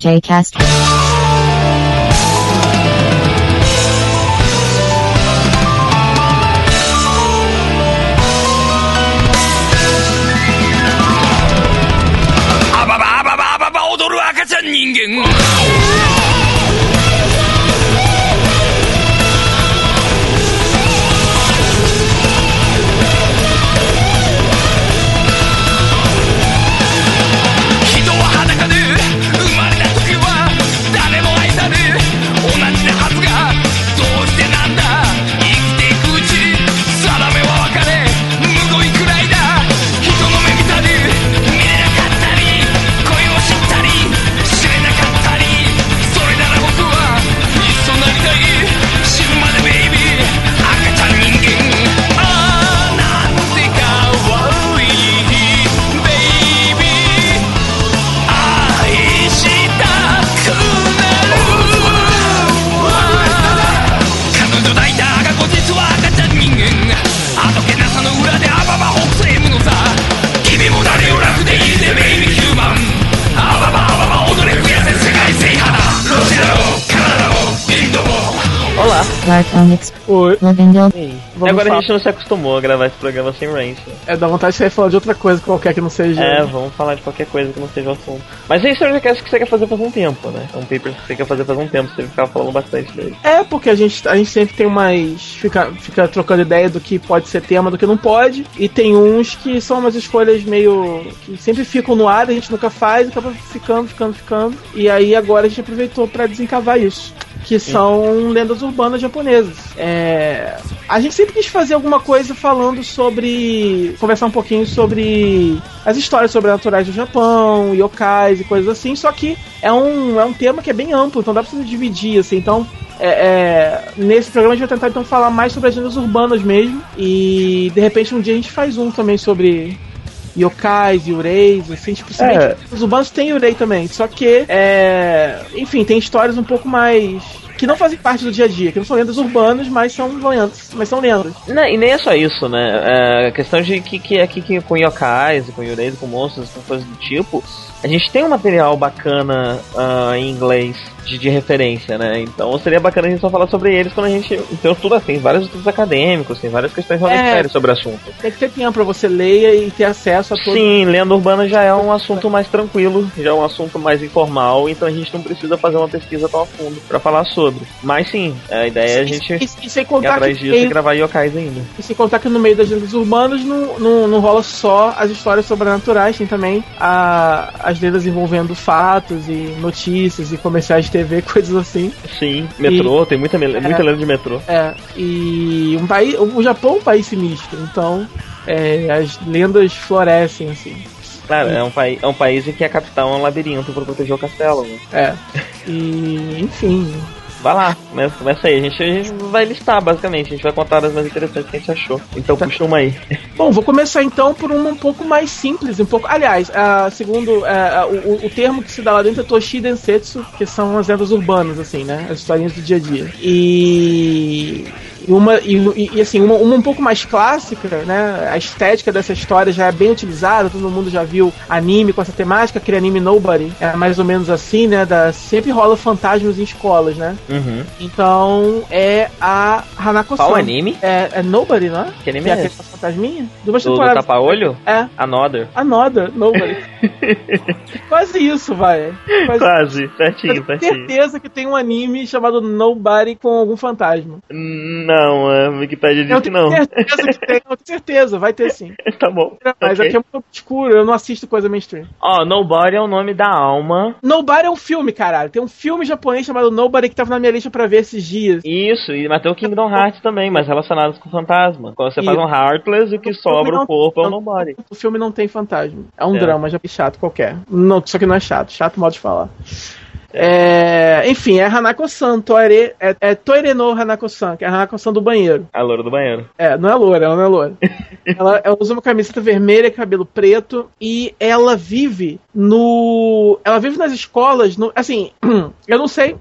Jcast あばばあばばあばば踊る赤ちゃん人間。Clark Oi. Oi. Agora a gente não se acostumou a gravar esse programa sem Range. É, dá vontade de falar de outra coisa qualquer que não seja. É, vamos falar de qualquer coisa que não seja o assunto. Mas esse é um podcast que você quer fazer faz um tempo, né? É um paper que você quer fazer faz um tempo, você ficava falando bastante dele. É, porque a gente, a gente sempre tem mais. Fica, fica trocando ideia do que pode ser tema, do que não pode. E tem uns que são umas escolhas meio. que sempre ficam no ar, a gente nunca faz, e acaba ficando, ficando, ficando. E aí agora a gente aproveitou para desencavar isso que são lendas urbanas japonesas. É, a gente sempre quis fazer alguma coisa falando sobre. conversar um pouquinho sobre as histórias sobrenaturais do Japão, yokais e coisas assim, só que é um, é um tema que é bem amplo, então dá pra você dividir, assim, então. É, é, nesse programa a gente vai tentar então falar mais sobre as lendas urbanas mesmo. E de repente um dia a gente faz um também sobre yokais, yureis, assim, tipo, é. os urbanos têm yurei também, só que, é, enfim, tem histórias um pouco mais que não fazem parte do dia a dia, que não são lendas urbanas, mas são lendas. Mas são lendas. Não, e nem é só isso, né? É, a questão de que, que aqui que, com yokais, com yureis, com monstros, com coisas do tipo, a gente tem um material bacana uh, em inglês de, de, referência, né? Então seria bacana a gente só falar sobre eles quando a gente. Então, tudo assim, vários estudos acadêmicos, tem várias questões realmente é, sérias sobre o assunto. Tem que ter tempo pra você ler e ter acesso a tudo. Sim, lenda urbana já é um assunto mais tranquilo, já é um assunto mais informal, então a gente não precisa fazer uma pesquisa tão a fundo para falar sobre. Mas sim, a ideia é a gente e, e, e ir atrás disso tem... e gravar yokais ainda. E sem contar que no meio das lendas urbanas não, não, não rola só as histórias sobrenaturais, tem também a, as lendas envolvendo fatos e notícias e comerciais de TV, coisas assim. Sim, metrô, e, tem muita, é, muita lenda de metrô. É, e um país, o Japão é um país sinistro, então é, as lendas florescem, assim. Claro, é um, é um país em que a capital é um labirinto para proteger o castelo. Né? É. E, enfim, Vai lá, começa, começa aí. A gente, a gente vai listar, basicamente. A gente vai contar as mais interessantes que a gente achou. Então tá. puxa uma aí. Bom, vou começar então por uma um pouco mais simples. Um pouco. Aliás, uh, segundo uh, o, o, termo que se dá lá dentro é Toshi Densetsu, que são as lendas urbanas, assim, né? As historinhas do dia a dia. E e uma, e, e, assim, uma, uma um pouco mais clássica, né? A estética dessa história já é bem utilizada, todo mundo já viu anime com essa temática, aquele anime Nobody. É mais ou menos assim, né? Da, sempre rola fantasmas em escolas, né? Uhum. Então é a Hanako-san. Qual anime? É, é Nobody, não é? Que anime que é, é esse? fantasminha? Do, do tapa-olho? É. Another. Another, Nobody. Quase isso, vai. Quase, Quase. certinho, certinho. certeza que tem um anime chamado Nobody com algum fantasma. Não não, a Wikipedia diz que não. Certeza que tem, com certeza, vai ter sim. tá bom. Mas okay. aqui é muito obscuro, eu não assisto coisa mainstream. Ó, oh, Nobody é o nome da alma. Nobody é um filme, caralho. Tem um filme japonês chamado Nobody que tava na minha lista pra ver esses dias. Isso, e mas tem o Kingdom Hearts também, mas relacionados com fantasma. Quando você faz um Heartless, o que o sobra o corpo é o Nobody. O filme não tem fantasma. É um é. drama já chato qualquer. Não, só que não é chato. Chato modo de falar. É, enfim, é Hanako-san, Toire, é, é Toire no Hanako-san, que é a Hanako-san do banheiro. A loura do banheiro. É, não é loura, ela não é loura. ela, ela usa uma camiseta vermelha, cabelo preto, e ela vive no. Ela vive nas escolas, no, assim, eu não sei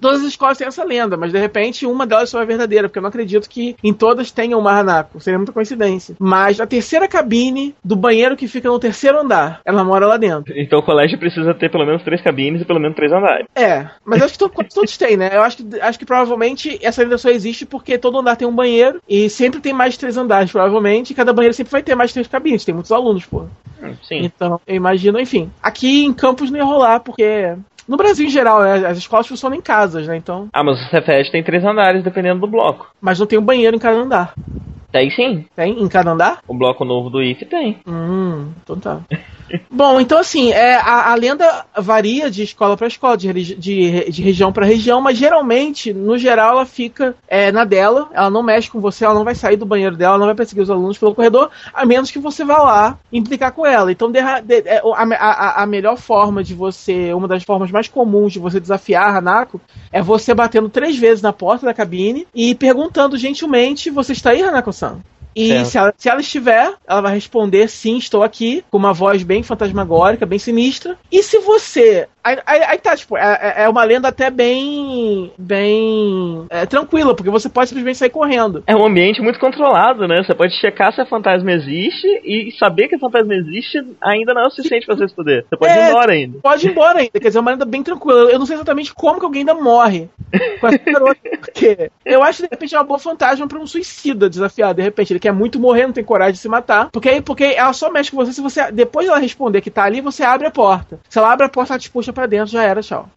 todas as escolas têm essa lenda, mas de repente uma delas só é verdadeira, porque eu não acredito que em todas tenha uma Hanako. Seria muita coincidência. Mas a terceira cabine do banheiro que fica no terceiro andar, ela mora lá dentro. Então o colégio precisa ter pelo menos três cabines e pelo menos três andares. É, mas acho que to- todos têm, né? Eu acho que, acho que provavelmente essa lenda só existe porque todo andar tem um banheiro e sempre tem mais de três andares, provavelmente, e cada banheiro sempre vai ter mais de três cabines. Tem muitos alunos, pô. Sim. Então, eu imagino, enfim. Aqui em Campos não ia rolar, porque. No Brasil em geral, né, as escolas funcionam em casas, né? Então. Ah, mas o Cefet tem três andares, dependendo do bloco. Mas não tem um banheiro em cada andar. Daí sim, Tem? Em cada andar? o bloco novo do IF tem. Hum, então tá. Bom, então assim, é, a, a lenda varia de escola para escola, de, de, de região para região, mas geralmente, no geral, ela fica é, na dela, ela não mexe com você, ela não vai sair do banheiro dela, não vai perseguir os alunos pelo corredor, a menos que você vá lá implicar com ela. Então, derra- de- é, a, a, a melhor forma de você, uma das formas mais comuns de você desafiar a Hanako, é você batendo três vezes na porta da cabine e perguntando gentilmente: Você está aí, E Certo. se ela, se ela estiver, ela vai responder sim, estou aqui, com uma voz bem fantasmagórica, bem sinistra. E se você. Aí, aí- aí tá, tipo, é, é uma lenda até bem. bem. é, tranquila, porque você pode simplesmente sair correndo. É um ambiente muito controlado, né? Você pode checar se a fantasma existe e saber que a fantasma existe ainda não é o suficiente pra você se fuder. Você pode É. ir embora ainda. Pode ir embora ainda, quer dizer, é uma lenda bem tranquila. Eu não sei exatamente como que alguém ainda morre com essa garota, porque eu acho que de repente é uma boa fantasma pra um suicida desafiado. De repente, ele quer muito morrer, não tem coragem de se matar. Porque aí, porque ela só mexe com você se você. Depois dela responder que tá ali, você abre a porta. Se ela abre a porta, ela te puxa pra dentro, já era, tchau.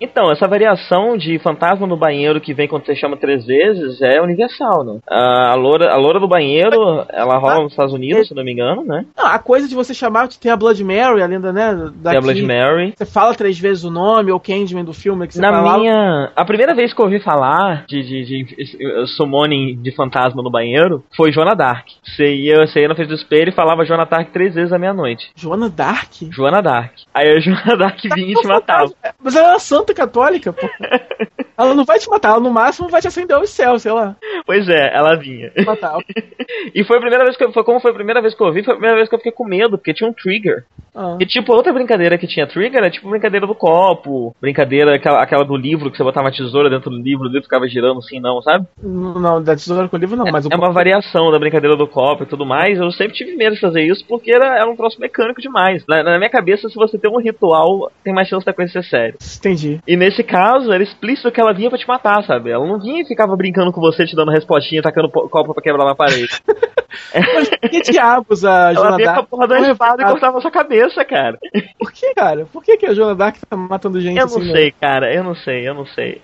Então, essa variação de fantasma no banheiro que vem quando você chama três vezes é universal, né? A loura, a loura do banheiro, ela rola nos Estados Unidos, se não me engano, né? Não, a coisa de você chamar, tem a Blood Mary, a lenda, né? Tem Daqui, a Blood Mary. Você fala três vezes o nome, ou Candyman do filme que você Na minha. A primeira vez que eu ouvi falar de, de, de, summoning de fantasma no banheiro foi Joana Dark. Você ia, você ia na frente do espelho e falava Joana Dark três vezes à meia-noite. Joana Dark? Joana Dark. Aí a Joana Dark vinha e te matava. Mas ela uma santa católica, pô. ela não vai te matar, ela no máximo vai te acender aos céus, sei lá. Pois é, ela vinha. Matar. E foi a primeira vez que eu, foi como foi a primeira vez que eu ouvi, foi a primeira vez que eu fiquei com medo, porque tinha um trigger. Ah. E tipo, outra brincadeira que tinha trigger era tipo brincadeira do copo, brincadeira aquela, aquela do livro que você botava uma tesoura dentro do livro, o livro ficava girando assim, não, sabe? Não, da tesoura com o livro não, mas o É uma variação da brincadeira do copo e tudo mais. Eu sempre tive medo de fazer isso porque era, era um troço mecânico demais. Na, na minha cabeça, se você tem um ritual, tem mais chance da coisa ser séria. Entendi. E nesse caso, era explícito que ela vinha pra te matar, sabe? Ela não vinha e ficava brincando com você, te dando respostinha, tacando po- copo pra quebrar na parede. Mas que diabos a ela Joana vinha com a Dark? porra da Não, espada e eu- cortava sua cabeça, cara. Por que, cara? Por que, que a Joana Dark tá matando gente Eu assim? não né? sei, cara, eu não sei, eu não sei.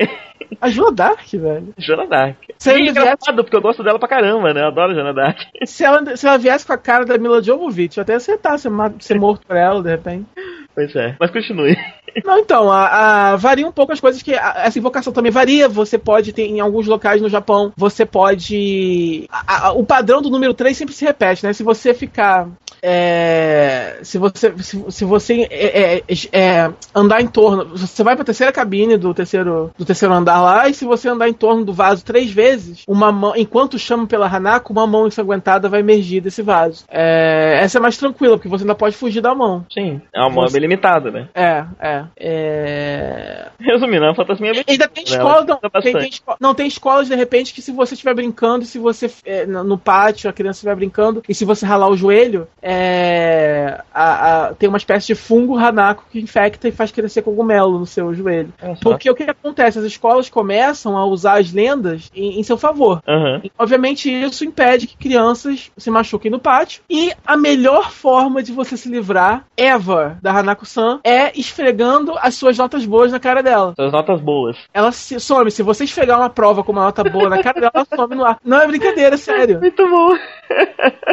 A Joana Dark, velho. Joana Dark. Se é ele viesse- engraçado, porque eu gosto dela pra caramba, né? Eu adoro Joana Dark. Se ela, se ela viesse com a cara da Mila Jovovich, eu até acertar ser, ser morto por ela, de repente. Pois é, mas continue. Não, então, a, a- varia um pouco as coisas que. a- essa invocação também varia. Você pode ter, em alguns locais no Japão, você pode. a- o padrão do número 3 sempre se repete, né? Se você ficar. é, se você, se, se você é, é, é, andar em torno. Você vai pra terceira cabine do terceiro, do terceiro andar lá, e se você andar em torno do vaso três vezes, uma mão, enquanto chama pela Hanako, uma mão ensanguentada vai emergir desse vaso. É, essa é mais tranquila, porque você ainda pode fugir da mão. Sim, é uma mob Você- limitada, né? É, é. É... Resumindo, é uma fantasminha bem. Ainda tem escola, não, tem, tem esco- não, tem escolas de repente que se você estiver brincando, se você é, no pátio, a criança estiver brincando, e se você ralar o joelho, é, a- a- tem uma espécie de fungo Hanako que infecta e faz crescer cogumelo no seu joelho. Porque o que acontece? As escolas começam a usar as lendas em, em seu favor. Aham. E, Obviamente, isso impede que crianças se machuquem no pátio. E a melhor forma de você se livrar, ever, da Hanako-san, é esfregando as suas notas boas na cara dela. Suas notas boas. Ela se some. Se você esfregar uma prova com uma nota boa na cara dela, ela some no ar. Não é brincadeira, é sério. Muito bom.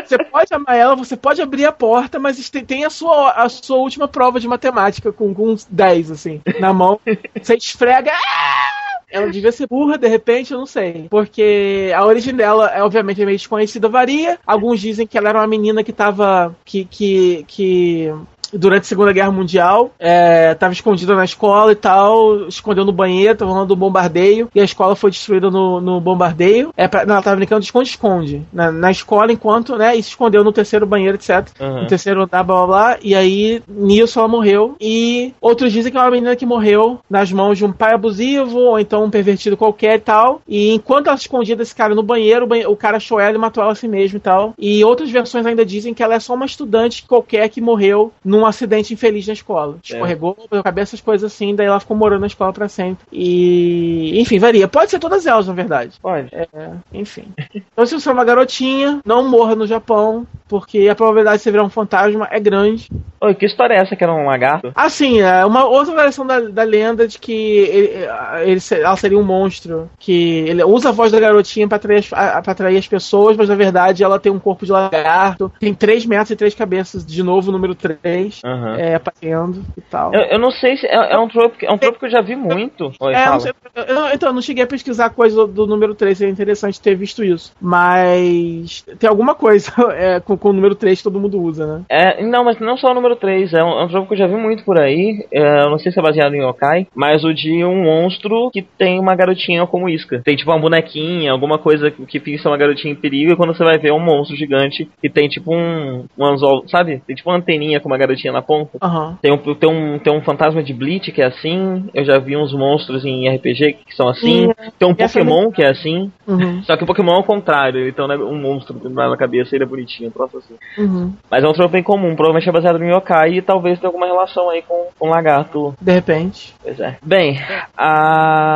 Você pode amar ela, você pode abrir a porta, mas tem, tem a, sua, a sua última prova de matemática com, com uns 10, assim, na mão. Você esfrega. ah! Ela devia ser burra, de repente, eu não sei. Porque a origem dela, é, obviamente, é meio desconhecida, varia. Alguns dizem que ela era uma menina que tava. que. que. que durante a Segunda Guerra Mundial, é, tava escondida na escola e tal, escondeu no banheiro, tava rolando um bombardeio, e a escola foi destruída no, no bombardeio. É pra, não, ela tava brincando de esconde-esconde na, na, escola, enquanto, né, e se escondeu no terceiro banheiro, etc. Uhum. No terceiro andar, blá blá blá, e aí nisso ela morreu. E outros dizem que é uma menina que morreu nas mãos de um pai abusivo, ou então um pervertido qualquer e tal. E enquanto ela escondia desse cara no banheiro, o, banheiro, o cara achou ela e matou ela assim mesmo e tal. E outras versões ainda dizem que ela é só uma estudante qualquer que morreu num acidente infeliz na escola. É. Escorregou, perdeu a cabeça, essas coisas assim, daí ela ficou morando na escola para sempre. E. Enfim, varia. Pode ser todas elas, na verdade. Pode. É, enfim. Então, se você é uma garotinha, não morra no Japão, porque a probabilidade de você virar um fantasma é grande. Oi, que história é essa que era um lagarto? Ah, sim, é uma outra versão da, da lenda de que ele, ele, ela seria um monstro. Que ele usa a voz da garotinha pra atrair, as, pra atrair as pessoas, mas na verdade ela tem um corpo de lagarto, tem 3 metros e 3 cabeças, de novo, número 3, uhum. é, passeando e tal. Eu, eu não sei se é, é um tropo, é um tropo que eu já vi muito. Oi, é, sei, eu, então, eu não cheguei a pesquisar coisa do, do número 3, seria interessante ter visto isso. Mas tem alguma coisa é, com, com o número 3 que todo mundo usa, né? É, não, mas não só o número 3, é um, é um jogo que eu já vi muito por aí. É, eu não sei se é baseado em yokai, mas o de um monstro que tem uma garotinha como isca. Tem tipo uma bonequinha, alguma coisa que fixa uma garotinha em perigo, e quando você vai ver é um monstro gigante que tem tipo um, um anzol, sabe? Tem tipo uma anteninha com uma garotinha na ponta. Uhum. Tem, um, tem, um, tem um fantasma de Bleach que é assim. Eu já vi uns monstros em RPG que são assim. Tem um Pokémon que é assim. Uhum. Só que o Pokémon é o contrário, então é um monstro na cabeça ele é bonitinho, um troço assim. Uhum. Mas é um troço bem comum, provavelmente é baseado em yokai e talvez tenha alguma relação aí com, com lagarto. De repente. Pois é. Bem, a.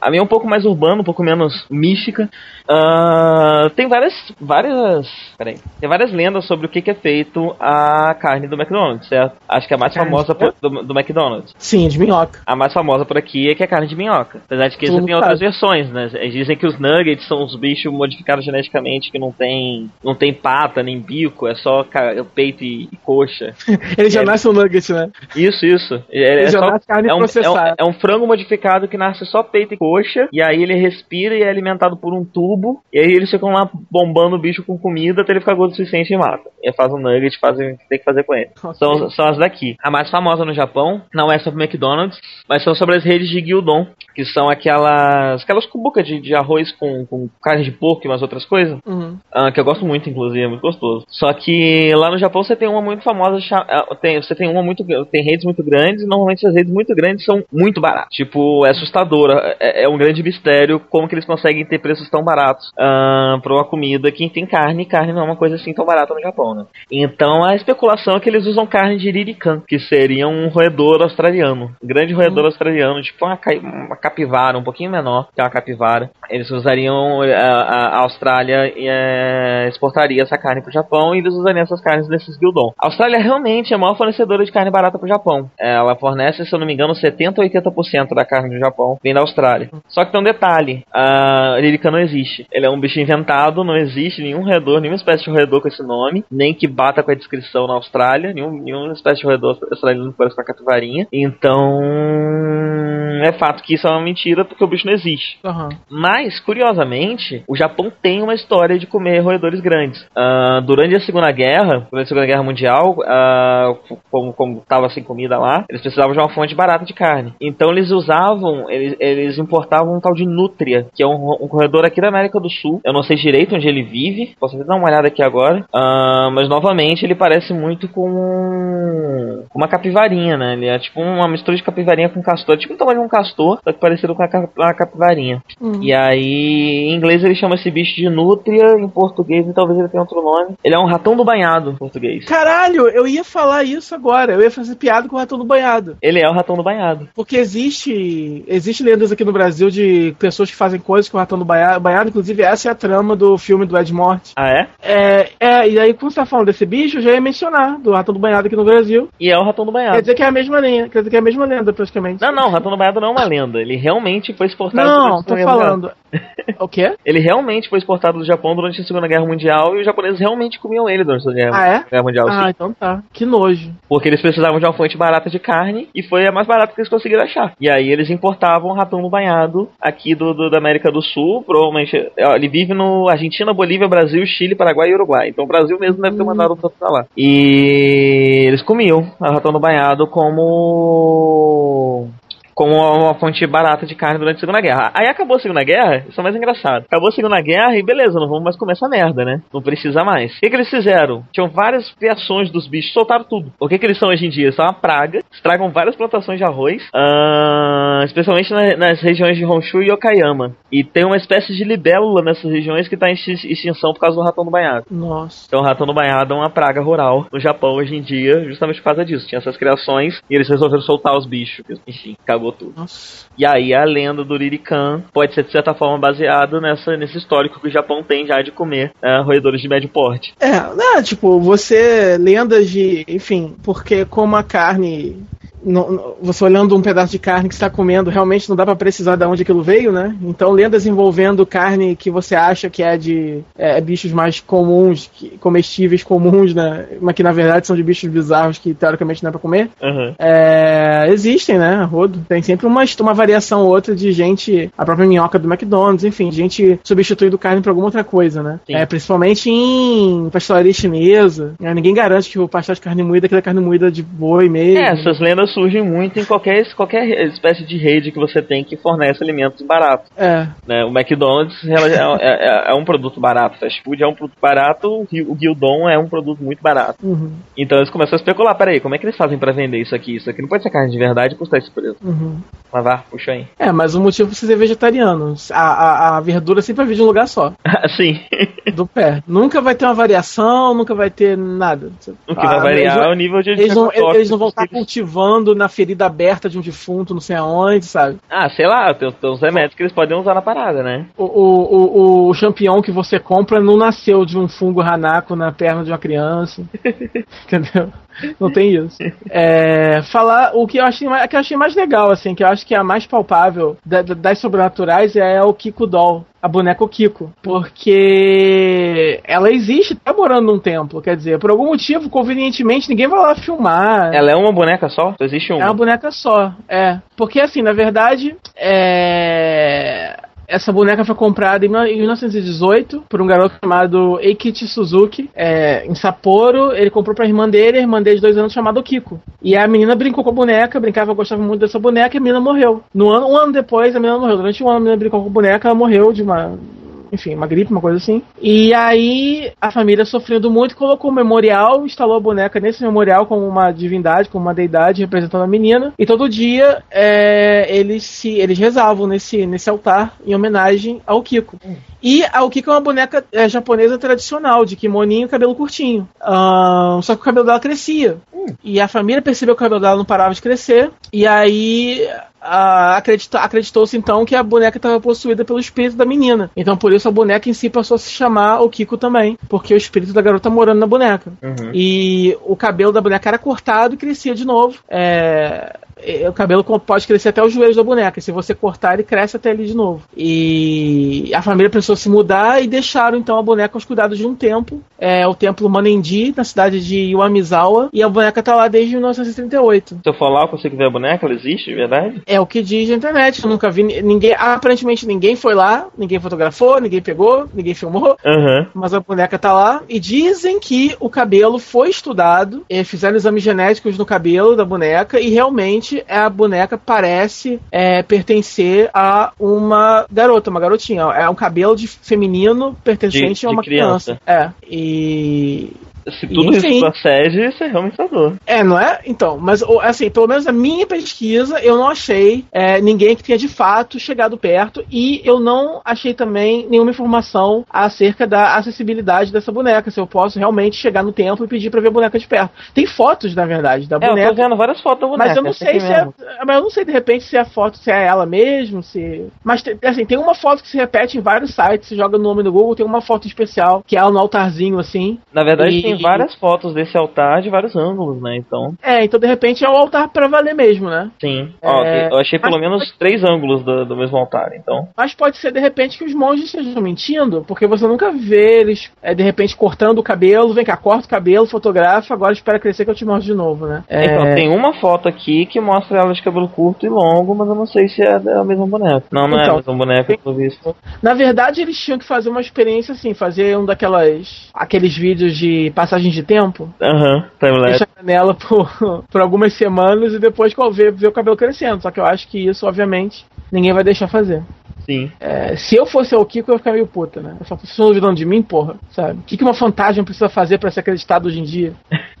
A minha é um pouco mais urbana, um pouco menos mística. Uh, tem várias. várias. Peraí. Tem várias lendas sobre o que, que é feito a carne do McDonald's, certo? Acho que a mais a famosa por, do, do, McDonald's. Sim, de minhoca. A mais famosa por aqui é que é carne de minhoca. Apesar de que existem outras versões, né? Eles dizem que os nuggets são os bichos modificados geneticamente que não tem, não tem pata nem bico, é só peito e, e coxa. Ele já é, nasce um nugget, né? Isso, isso. É, ele é já só, nasce carne é um, processada. É um, é um frango modificado que nasce só peito e coxa, e aí ele respira e é alimentado por um tubo, e aí eles ficam lá bombando o bicho com comida até ele ficar gordo o suficiente e mata. E faz um nugget, fazem fazer com ele. Okay. São, são as daqui. A mais famosa no Japão não é sobre McDonald's, mas são sobre as redes de Gyudon, que são aquelas aquelas cubucas de, de arroz com, com carne de porco e umas outras coisas, uhum. uh, que eu gosto muito, inclusive, é muito gostoso. Só que lá no Japão você tem uma muito famosa, uh, tem, você tem uma muito, tem redes muito grandes, e normalmente as redes muito grandes são muito baratas. Tipo, é assustadora, é, é um grande mistério como que eles conseguem ter preços tão baratos uh, pra uma comida que tem carne, e carne não é uma coisa assim tão barata no Japão, né? Então a especulação é que eles usam carne de Ririkan, que seria um roedor australiano, um grande roedor uhum. australiano, tipo uma, uma capivara, um pouquinho menor que uma capivara. Eles usariam, a, a Austrália é, exportaria essa carne pro Japão e eles usariam essas carnes nesses guildon. A Austrália realmente é a maior fornecedora de carne barata pro Japão. Ela fornece, se eu não me engano, 70 ou 80% da carne do Japão vem da Austrália. Só que tem um detalhe, a Lirica não existe. Ele é um bicho inventado, não existe nenhum roedor, nenhuma espécie de roedor com esse nome, nem que bata com a descrição na Austrália, nenhum, nenhuma espécie de roedor australiano parece com a cativarinha. Então, é fato que isso é uma mentira porque o bicho não existe. Uhum. Mas, curiosamente, o Japão tem uma história de comer roedores grandes. Uh, durante a Segunda Guerra, durante a Segunda Guerra Mundial, uh, como, como tava sem comida lá, eles precisavam de uma fonte barata de carne. Então eles usavam, eles, eles importavam um tal de nutria, que é um, um corredor aqui da América do Sul. Eu não sei direito onde ele vive, posso dar uma olhada aqui agora. Uh, mas novamente ele parece muito com uma capivarinha, né? Ele é tipo uma mistura de capivarinha com castor, tipo o tamanho de um castor, só que parecido com a, a capivarinha. Hum. E aí, em inglês ele chama esse bicho de nutria, em português e talvez ele tenha outro nome. Ele é um ratão do banhado em português. Caralho, eu ia falar isso agora. Eu ia fazer piada com o ratão do banhado. Ele é o ratão do banhado. Porque existe existe lendas aqui no Brasil de pessoas que fazem coisas com o ratão do banhado. banhado inclusive, essa é a trama do filme do Ed Mort. Ah, é? É, é e aí, quando você tá falando desse bicho, eu já ia mencionar do ratão do banhado aqui no Brasil. E é o ratão do banhado. Quer dizer que é a mesma linha. Quer dizer que é a mesma lenda, praticamente. Não, não, o ratão do banhado não é uma lenda. Ele realmente foi exportado. Não, tô falando. O quê? Ele realmente foi exportado do Japão durante a Segunda Guerra Mundial e os japoneses realmente comiam ele durante a Guerra, ah, é? Guerra Mundial. Ah, sim. então tá. Que nojo. Porque eles precisavam de uma fonte barata de carne e foi a mais barata que eles conseguiram achar. E aí eles importavam ratão no banhado aqui do, do, da América do Sul. Provavelmente ele vive no Argentina, Bolívia, Brasil, Chile, Paraguai e Uruguai. Então o Brasil mesmo deve ter hum. mandado um tanto pra lá. E eles comiam ratão no banhado como como uma fonte barata de carne durante a Segunda Guerra. Aí acabou a Segunda Guerra, isso é mais engraçado. Acabou a Segunda Guerra e beleza, não vamos mais comer essa merda, né? Não precisa mais. O que, que eles fizeram? Tinham várias criações dos bichos, soltaram tudo. O que, que eles são hoje em dia? São uma praga, estragam várias plantações de arroz, uh, especialmente na, nas regiões de Honshu e Okayama. E tem uma espécie de libélula nessas regiões que está em extinção por causa do ratão do banhado. Nossa. Então o ratão do banhado é uma praga rural no Japão hoje em dia, justamente por causa disso. Tinha essas criações e eles resolveram soltar os bichos. Enfim, acabou tudo. Nossa. E aí a lenda do Ririkan pode ser de certa forma baseado nessa, nesse histórico que o Japão tem já de comer uh, roedores de médio porte. É, né, tipo, você lendas de, enfim, porque como a carne você olhando um pedaço de carne que está comendo, realmente não dá para precisar de onde aquilo veio, né? Então, lendas envolvendo carne que você acha que é de é, é, bichos mais comuns, que, comestíveis comuns, né? Mas que na verdade são de bichos bizarros que teoricamente não é para comer, uhum. é, existem, né? Rodo. Tem sempre uma, uma variação ou outra de gente, a própria minhoca do McDonald's, enfim, gente substituindo carne por alguma outra coisa, né? É, principalmente em pastelaria chinesa. Né? Ninguém garante que o pastel de carne moída é aquela carne moída de boi mesmo. É, essas lendas surgem muito em qualquer, qualquer espécie de rede que você tem que fornece alimentos baratos. É. Né? O McDonald's é, é, é, é, um produto barato, fast food é um produto barato, o Gildon é um produto muito barato. Uhum. Então eles começam a especular, peraí, como é que eles fazem para vender isso aqui? Isso aqui não pode ser carne de verdade e custar esse preço. Uhum. Mas vá, puxa aí. É, mas o motivo pra você ser vegetariano, a, a, a verdura sempre vai vir de um lugar só. Sim. Do pé. Nunca vai ter uma variação, nunca vai ter nada. O que ah, vai variar é o nível de Eles não, eles não vão estar cultivando na ferida aberta de um defunto, não sei aonde, sabe? Ah, sei lá, tem, tem uns remédios que eles podem usar na parada, né? O, o, o, o champion que você compra não nasceu de um fungo ranaco na perna de uma criança. Entendeu? Não tem isso. É, falar o que eu achei mais, que eu achei mais legal, assim, que eu acho que é a mais palpável da, da, das sobrenaturais é o Kiko Doll, a boneca Kiko. Porque ela existe, tá morando num templo. Quer dizer, por algum motivo, convenientemente, ninguém vai lá filmar. Ela é uma boneca só? Só existe uma? É uma boneca só, é. Porque assim, na verdade, é essa boneca foi comprada em 1918 por um garoto chamado Eikichi Suzuki, é, em Sapporo. Ele comprou pra irmã dele, a irmã dele de dois anos, chamada Kiko. E a menina brincou com a boneca, brincava, gostava muito dessa boneca, e a menina morreu. No ano, um ano depois, a menina morreu. Durante um ano, a menina brincou com a boneca, ela morreu de uma enfim, uma gripe, uma coisa assim. E aí a família sofrendo muito colocou um memorial, instalou a boneca nesse memorial como uma divindade, como uma deidade representando a menina. E todo dia é, eles se eles rezavam nesse, nesse altar em homenagem ao Kiko. E a Kiko é uma boneca é, japonesa tradicional, de kimoninho e cabelo curtinho. Uh, só que o cabelo dela crescia. E a família percebeu que o cabelo dela não parava de crescer. E aí Uh, acreditou-se então que a boneca estava possuída pelo espírito da menina. Então por isso a boneca em si passou a se chamar o Kiko também, porque o espírito da garota morando na boneca. Uhum. E o cabelo da boneca era cortado e crescia de novo. É, o cabelo pode crescer até os joelhos da boneca. Se você cortar, ele cresce até ali de novo. E a família pensou se mudar e deixaram então a boneca aos cuidados de um templo. É o templo Manendi, na cidade de Iwamizawa. E a boneca tá lá desde 1938. Se eu falar, eu consigo ver a boneca? Ela existe, de verdade? É o que diz na internet. Eu nunca vi ninguém. Aparentemente ninguém foi lá, ninguém fotografou, ninguém pegou, ninguém filmou. Uhum. Mas a boneca tá lá. E dizem que o cabelo foi estudado. Fizeram exames genéticos no cabelo da boneca e realmente é a boneca parece é, pertencer a uma garota, uma garotinha. É um cabelo de feminino pertencente de, a uma criança. criança. É. E se tudo Enfim, isso procede, isso é realmente assustador. É, não é? Então, mas assim, pelo menos a minha pesquisa, eu não achei é, ninguém que tenha de fato chegado perto e eu não achei também nenhuma informação acerca da acessibilidade dessa boneca, se eu posso realmente chegar no templo e pedir pra ver a boneca de perto. Tem fotos, na verdade, da é, boneca. Eu tô vendo várias fotos da boneca. Mas eu não sei se é, mas eu não sei de repente se a foto se é ela mesmo, se Mas assim, tem uma foto que se repete em vários sites, você joga o nome no Google, tem uma foto especial que é ela no altarzinho assim. Na verdade, e... tem várias fotos desse altar de vários ângulos, né? Então. É, então de repente é o altar pra valer mesmo, né? Sim. Ó, É, eu achei pelo mas- menos três ângulos do, do mesmo altar, então. Mas pode ser de repente que os monges estejam mentindo, porque você nunca vê eles é, de repente cortando o cabelo, vem cá, corta o cabelo, fotografa, agora espera crescer que eu te mostro de novo, né? É, Então, tem uma foto aqui que mostra ela de cabelo curto e longo, mas eu não sei se é a mesma boneca. Não, não é Então, a mesma boneca, pelo visto. Na verdade, eles tinham que fazer uma experiência assim, fazer um daquelas. aqueles vídeos de passagem de tempo. Aham, timelapse. Deixa nela por, por algumas semanas e depois ver, ver o cabelo crescendo. Só que eu acho que isso, obviamente, ninguém vai deixar fazer. Sim. É, se eu fosse o Kiko, eu ia ficar meio puta, né? Eu só vocês estão duvidando de mim, porra, sabe? O que, que uma fantasma precisa fazer pra ser acreditado hoje em dia?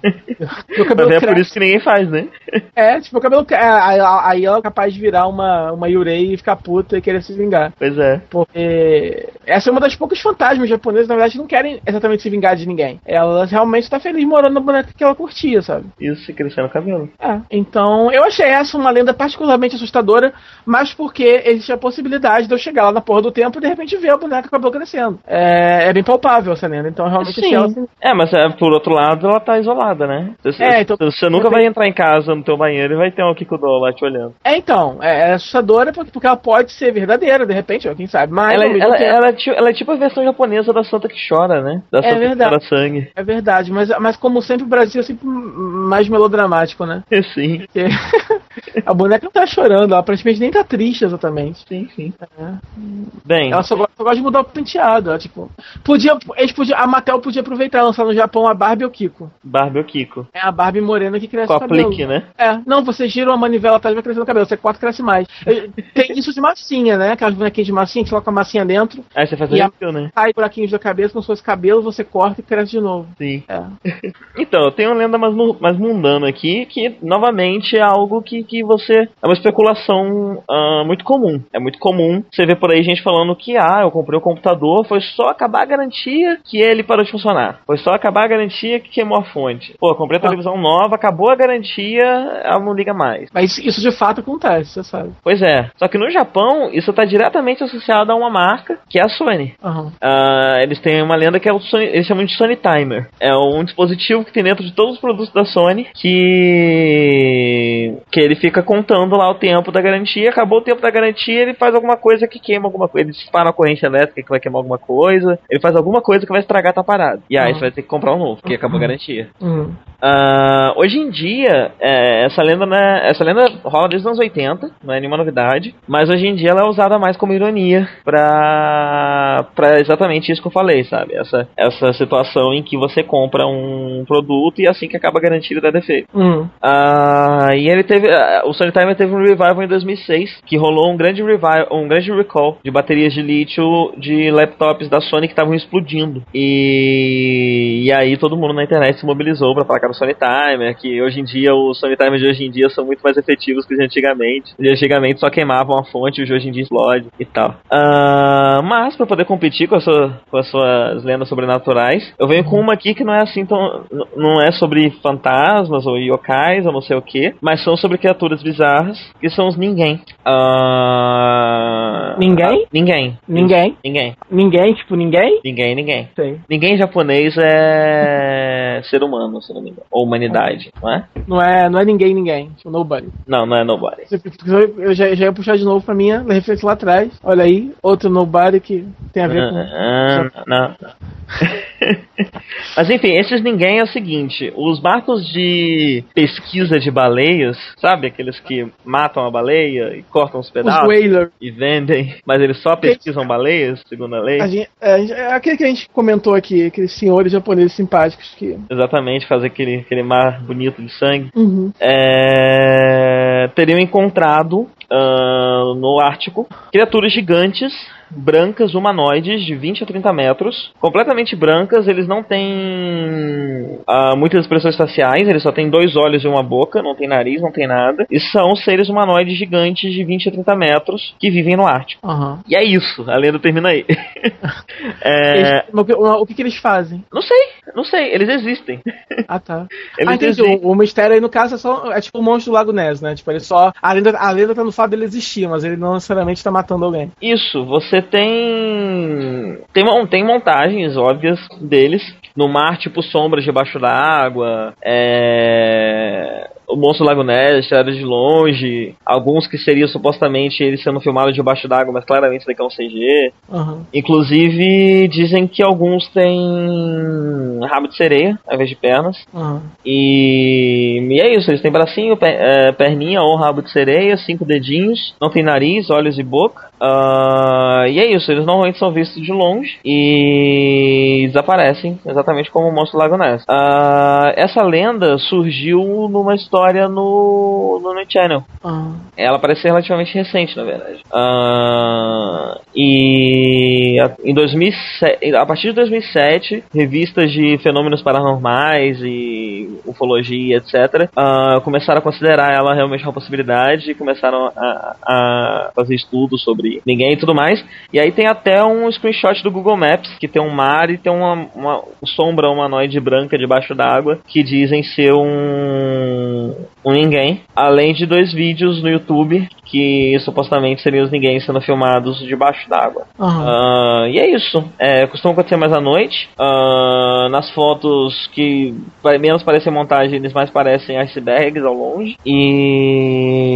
Meu cabelo Mas é por cresce. isso que ninguém faz, né? É, tipo, o cabelo. cre- Aí, ela é capaz de virar uma, uma Yurei e ficar puta e querer se vingar. Pois é. Porque essa é uma das poucas fantasmas japonesas, na verdade, que não querem exatamente se vingar de ninguém. Ela realmente tá feliz morando na boneca que ela curtia, sabe? Isso, crescendo o cabelo. É. Então, eu achei essa uma lenda particularmente assustadora, mas porque existe a possibilidade de eu chegar lá na porra do tempo e de repente ver a boneca com o cabelo crescendo. É, é bem palpável essa lenda, então realmente achei ela assim, É, mas é, por outro lado, ela tá isolada, né? Você, É, então- você nunca vai entrar em casa no teu banheiro e vai ter um Kikudo lá te olhando. É, então, é, é assustadora porque, porque ela pode ser verdadeira, de repente, ó, quem sabe, mas Ela, ela, ela é ti- ela é tipo a versão japonesa da Santa que chora, né? Da É Santa verdade. que chora sangue. É verdade, mas, mas como sempre o Brasil é sempre mais melodramático, né? Sim, Porque a boneca não tá chorando, ela praticamente nem tá triste exatamente. sim, sim. É. Bem, Ela só, go- só gosta de mudar o penteado. Ela, tipo, podia, eles podia, a Mattel podia aproveitar e lançar no Japão a Barbie ou Kiko. Barbie ou Kiko. É a Barbie morena que cresce Com o a cabelo. plique, né? É, não, você gira uma manivela atrás e vai crescendo o cabelo. Você corta e cresce mais. Tem isso de massinha, né? Aquelas bonequinhas de massinha que você coloca a massinha dentro, Aí você faz E a- review, né? sai buraquinhos da cabeça, como se fosse cabelo, você corta e cresce de novo. Sim. É. Então, eu tenho uma lenda mais, mais mundana aqui, que novamente é algo que, que você. É uma especulação ah, muito comum. É muito comum você ver por aí gente falando que, ah, eu comprei o computador, foi só acabar a garantia que ele parou de funcionar. Foi só acabar a garantia que queimou a fonte. Pô, comprei a Ah. televisão nova, acabou a garantia, ela não liga mais. Mas isso de fato acontece, você sabe. Pois é. Só que no Japão, isso tá diretamente associado a uma marca, que é a Sony. Aham. Ah, eles têm uma lenda que é o Sony, eles chamam de Sony Timer. É um dispositivo que tem dentro de todos os produtos da Sony que que ele fica contando lá o tempo da garantia. Acabou o tempo da garantia, ele faz alguma coisa que queima alguma coisa. Ele dispara uma corrente elétrica que vai queimar alguma coisa. Ele faz alguma coisa que vai estragar tá parado. E aí Uhum. você vai ter que comprar um novo, porque acabou a garantia. Uhum. Ah, hoje em dia, é, essa lenda né, essa lenda rola desde os anos 80, não é nenhuma novidade, mas hoje em dia ela é usada mais como ironia pra, pra exatamente isso que eu falei, sabe? Essa, essa situação em que você compra um produto e assim que acaba a garantia ele dá defeito. Uhum. Ah, e ele teve. ah, o Sony Timer teve um revival em 2006, que rolou um grande revival, um grande recall de baterias de lítio de laptops da Sony que estavam explodindo. E, e aí todo mundo na internet se mobilizou que era o Sony Timer, que hoje em dia os Sony Timer de hoje em dia são muito mais efetivos que os de antigamente. De antigamente só queimavam a fonte os de hoje em dia explode e tal. Ah, mas pra poder competir com, sua- com as suas lendas sobrenaturais, eu venho com uma aqui que não é assim tão. não é sobre fantasmas ou yokais ou não sei o que, mas são sobre criaturas bizarras, que são os ninguém. Ninguém? ah, ninguém. Ninguém? Ninguém. Ninguém, tipo, ninguém? Ninguém, ninguém. Sei. Ninguém japonês é ser humano, se não me engano. Ou humanidade, não é? Não é, não é ninguém, ninguém. Tipo, nobody. Não, não é nobody. Eu já, já ia puxar de novo pra minha referência lá atrás. Olha aí, outro nobody que tem a ver com. Ah, não, não. Mas enfim, esses ninguém é o seguinte: os barcos de pesquisa de baleias, sabe? Aqueles que matam a baleia e cortam os Os pedaços whaler. e vendem, mas eles só pesquisam baleias, segundo a lei. A gente, é, a gente- é aquele que a gente comentou aqui, aqueles senhores japoneses simpáticos que. Exatamente, fazer aquele, aquele mar bonito de sangue. Uhum. é, teriam encontrado ah, no Ártico criaturas gigantes, brancas, humanoides, de 20 a 30 metros, completamente brancas. Eles não têm ah, muitas expressões faciais, eles só têm dois olhos e uma boca, não tem nariz, não tem nada. E são seres humanoides gigantes de 20 a 30 metros que vivem no Ártico. Aham. E é isso, a lenda termina aí. É, Eles- o, o que, que eles fazem? não sei, não sei, eles existem. Ah, tá. Eles ah, entendi. existem. O, o mistério aí, no caso, é, só, é tipo o monstro do Lago Ness, né? Tipo, ele só. A lenda, a lenda tá no fato dele existir, mas ele não necessariamente tá matando alguém. Isso, você tem. Tem, tem montagens óbvias deles no mar, tipo sombras debaixo da água, é o Monstro Lago Ness era de longe, alguns que seriam supostamente eles sendo filmados debaixo d'água, mas claramente daqui é um CG. Uhum. Inclusive, dizem que alguns têm rabo de sereia ao invés de pernas. Uhum. E... e é isso, eles têm bracinho, é, perninha ou rabo de sereia, cinco dedinhos, não tem nariz, olhos e boca. Uh, e é isso, eles normalmente são vistos de longe e desaparecem, exatamente como o Monstro Lago Ness. Uh, essa lenda surgiu numa história no, no Night Channel. Uhum. Ela parece ser relativamente recente, na verdade. Uh, e a, em 2007, a partir de 2007, revistas de fenômenos paranormais e ufologia, etc., começaram a considerar ela realmente uma possibilidade e começaram a, a, fazer estudos sobre ninguém e tudo mais. E aí tem até um screenshot do Google Maps que tem um mar e tem uma, uma sombra humanoide branca debaixo d'água que dizem ser um um, ninguém, além de dois vídeos no YouTube que supostamente seriam os ninguém sendo filmados debaixo d'água. Uhum. Uh, e é isso. É, costuma acontecer mais à noite. Uh, nas fotos que menos parecem montagem, eles mais parecem icebergs ao longe. E,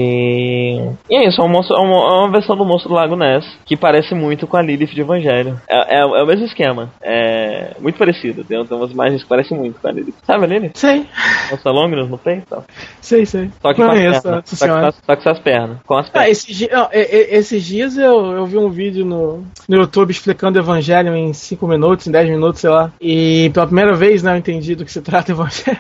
e é isso. É uma, é uma, é uma versão do Monstro do Lago Ness que parece muito com a Lilith de Evangelho. É, é, o mesmo esquema. É muito parecido. Tem, tem umas imagens que parecem muito com a Lilith. Sabe a Lilith? Sei. Nossa Longnos no peito? Sei, sei. Só que com as pernas. Só, que, só, com suas pernas. Com as pernas. Ah, esses, não, esses dias eu, eu vi um vídeo no, no YouTube explicando o Evangelho em 5 minutos, em 10 minutos, sei lá. E pela primeira vez, né, eu entendi do que se trata o Evangelho.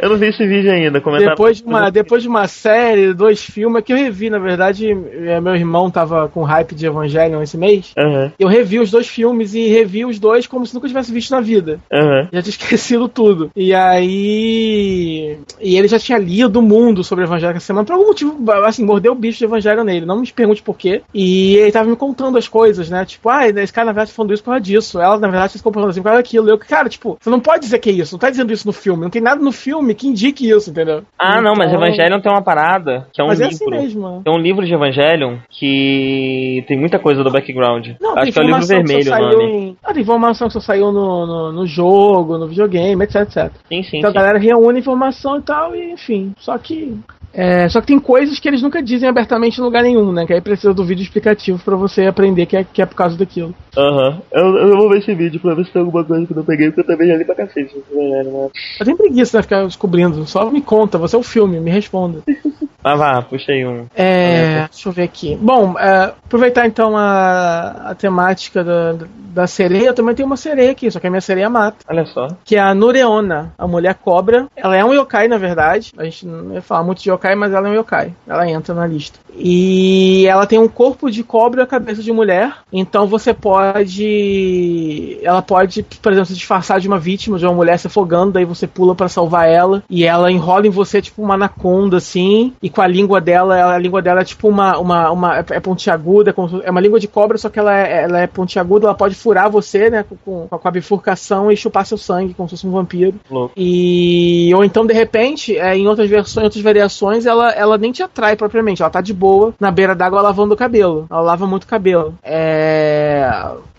eu não vi esse vídeo ainda. Depois de, uma, depois de uma série, dois filmes, que eu revi, na verdade, é, meu irmão tava com hype de Evangelho esse mês. Uhum. Eu revi os dois filmes e revi os dois como se nunca tivesse visto na vida. Uhum. Já tinha esquecido tudo. E aí. E ele já tinha lido o mundo sobre o Evangelho essa semana. Por algum motivo, assim, mordeu o bicho de Evangelho nele. Não me pergunte por quê. E ele tava me contando as coisas, né? Tipo, ah, esse cara na verdade tá falando isso por causa disso. Ela, na verdade, tá se comportando assim por causa daquilo. Eu, cara, tipo, você não pode dizer que é isso. Não tá dizendo isso no filme. Não tem nada no filme que indique isso, entendeu? Ah, então... não, mas então, Evangelion tem uma parada que é um mas livro. É assim mesmo. Tem um livro de Evangelion que tem muita coisa do background. Não, Acho que é o livro vermelho o nome. Em... Ah, tem informação que só saiu no, no, no, jogo, no videogame, etc, etc. Sim, sim. Então sim. a galera reúne informação e tal, e enfim. Só que é, só que tem coisas que eles nunca dizem abertamente em lugar nenhum, né? Que aí precisa do vídeo explicativo para você aprender que é, que é por causa daquilo. Aham. Uhum. Eu, eu vou ver esse vídeo pra ver se tem alguma coisa que eu não peguei, porque eu também já li pra cacete. Né? Eu tenho preguiça, né? Ficar descobrindo. Só me conta, você é o filme, me responda. Ah, vá, puxei um. É, deixa eu ver aqui. Bom, é, aproveitar então a, a temática da, da sereia, eu também tenho uma sereia aqui, só que a minha sereia mata. Olha só. Que é a Nureona, a mulher cobra. Ela é um yokai, na verdade. A gente não ia falar muito de yokai, mas ela é um yokai. Ela entra na lista. E ela tem um corpo de cobra e a cabeça de mulher. Então você pode. Ela pode, por exemplo, se disfarçar de uma vítima, de uma mulher se afogando, daí você pula para salvar ela. E ela enrola em você tipo uma anaconda, assim. E com a língua dela, a língua dela é tipo uma. uma, uma é pontiaguda, é uma língua de cobra, só que ela é, ela é pontiaguda, ela pode furar você, né, com, com a bifurcação e chupar seu sangue, como se fosse um vampiro. Louco. E. Ou então, de repente, é, em outras versões, em outras variações, ela, ela nem te atrai propriamente, ela tá de boa na beira d'água lavando o cabelo. Ela lava muito cabelo. É.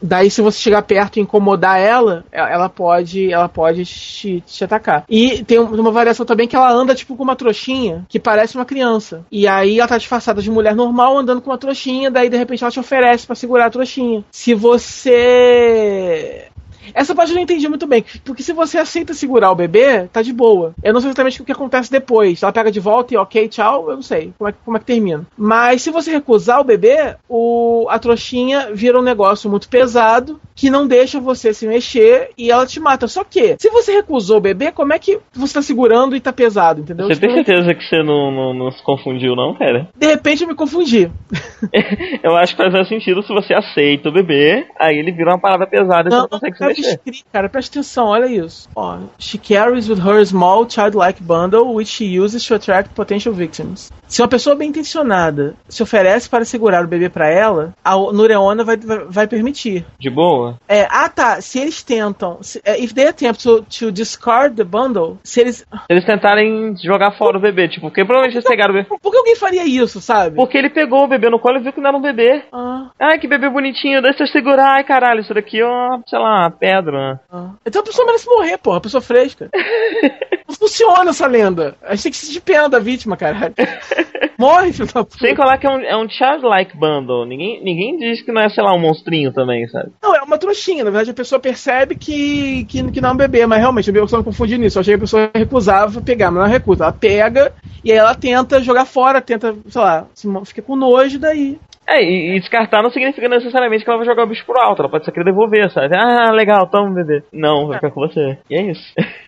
Daí, se você chegar perto e incomodar ela, ela pode, ela pode te, te atacar. E tem uma variação também que ela anda tipo com uma trouxinha que parece uma criança criança. E aí ela tá disfarçada de mulher normal andando com uma trouxinha, daí de repente ela te oferece para segurar a trouxinha. Se você essa parte eu não entendi muito bem, porque se você aceita segurar o bebê, tá de boa. Eu não sei exatamente o que acontece depois. Ela pega de volta e ok, tchau, eu não sei como é, como é que termina. Mas se você recusar o bebê, o, a trouxinha vira um negócio muito pesado que não deixa você se mexer e ela te mata. Só que, se você recusou o bebê, como é que você tá segurando e tá pesado, entendeu? Você tem certeza que você não, não, não se confundiu, não, cara? De repente eu me confundi. eu acho que faz mais sentido se você aceita o bebê, aí ele vira uma parada pesada e você não consegue se mexer. Escrito, cara, presta atenção, olha isso. Ó, she carries with her small childlike bundle which she uses to attract potential victims. Se uma pessoa bem intencionada se oferece para segurar o bebê para ela, a Nureona vai, vai, vai permitir. De boa? É, ah tá, se eles tentam. Se, é, if they attempt to, to discard the bundle, se eles. Se eles tentarem jogar fora o bebê, tipo, porque provavelmente eles pegaram o bebê. Por que alguém faria isso, sabe? Porque ele pegou o bebê no colo e viu que não era um bebê. Ah, Ai, que bebê bonitinho, deixa eu segurar. Ai, caralho, isso daqui é uma, sei lá, pedra. ah. Então a pessoa merece morrer, porra, a pessoa fresca. não funciona essa lenda. A gente tem que sentir pena da vítima, caralho. Morre, filho da puta. Sem falar que é um, é um childlike bundle. Ninguém, ninguém diz que não é, sei lá, um monstrinho também, sabe? Não, é uma trouxinha. Na verdade, a pessoa percebe que, que, que não é um bebê, mas realmente, eu só me confundi nisso. Eu achei que a pessoa recusava pegar, mas não recusa. Ela pega e aí ela tenta jogar fora, tenta, sei lá, se, fica com nojo, daí. É, e, e descartar não significa necessariamente que ela vai jogar o bicho pro alto. Ela pode só querer devolver, sabe? Ah, legal, toma, bebê. Não, vai ficar com você. E é isso.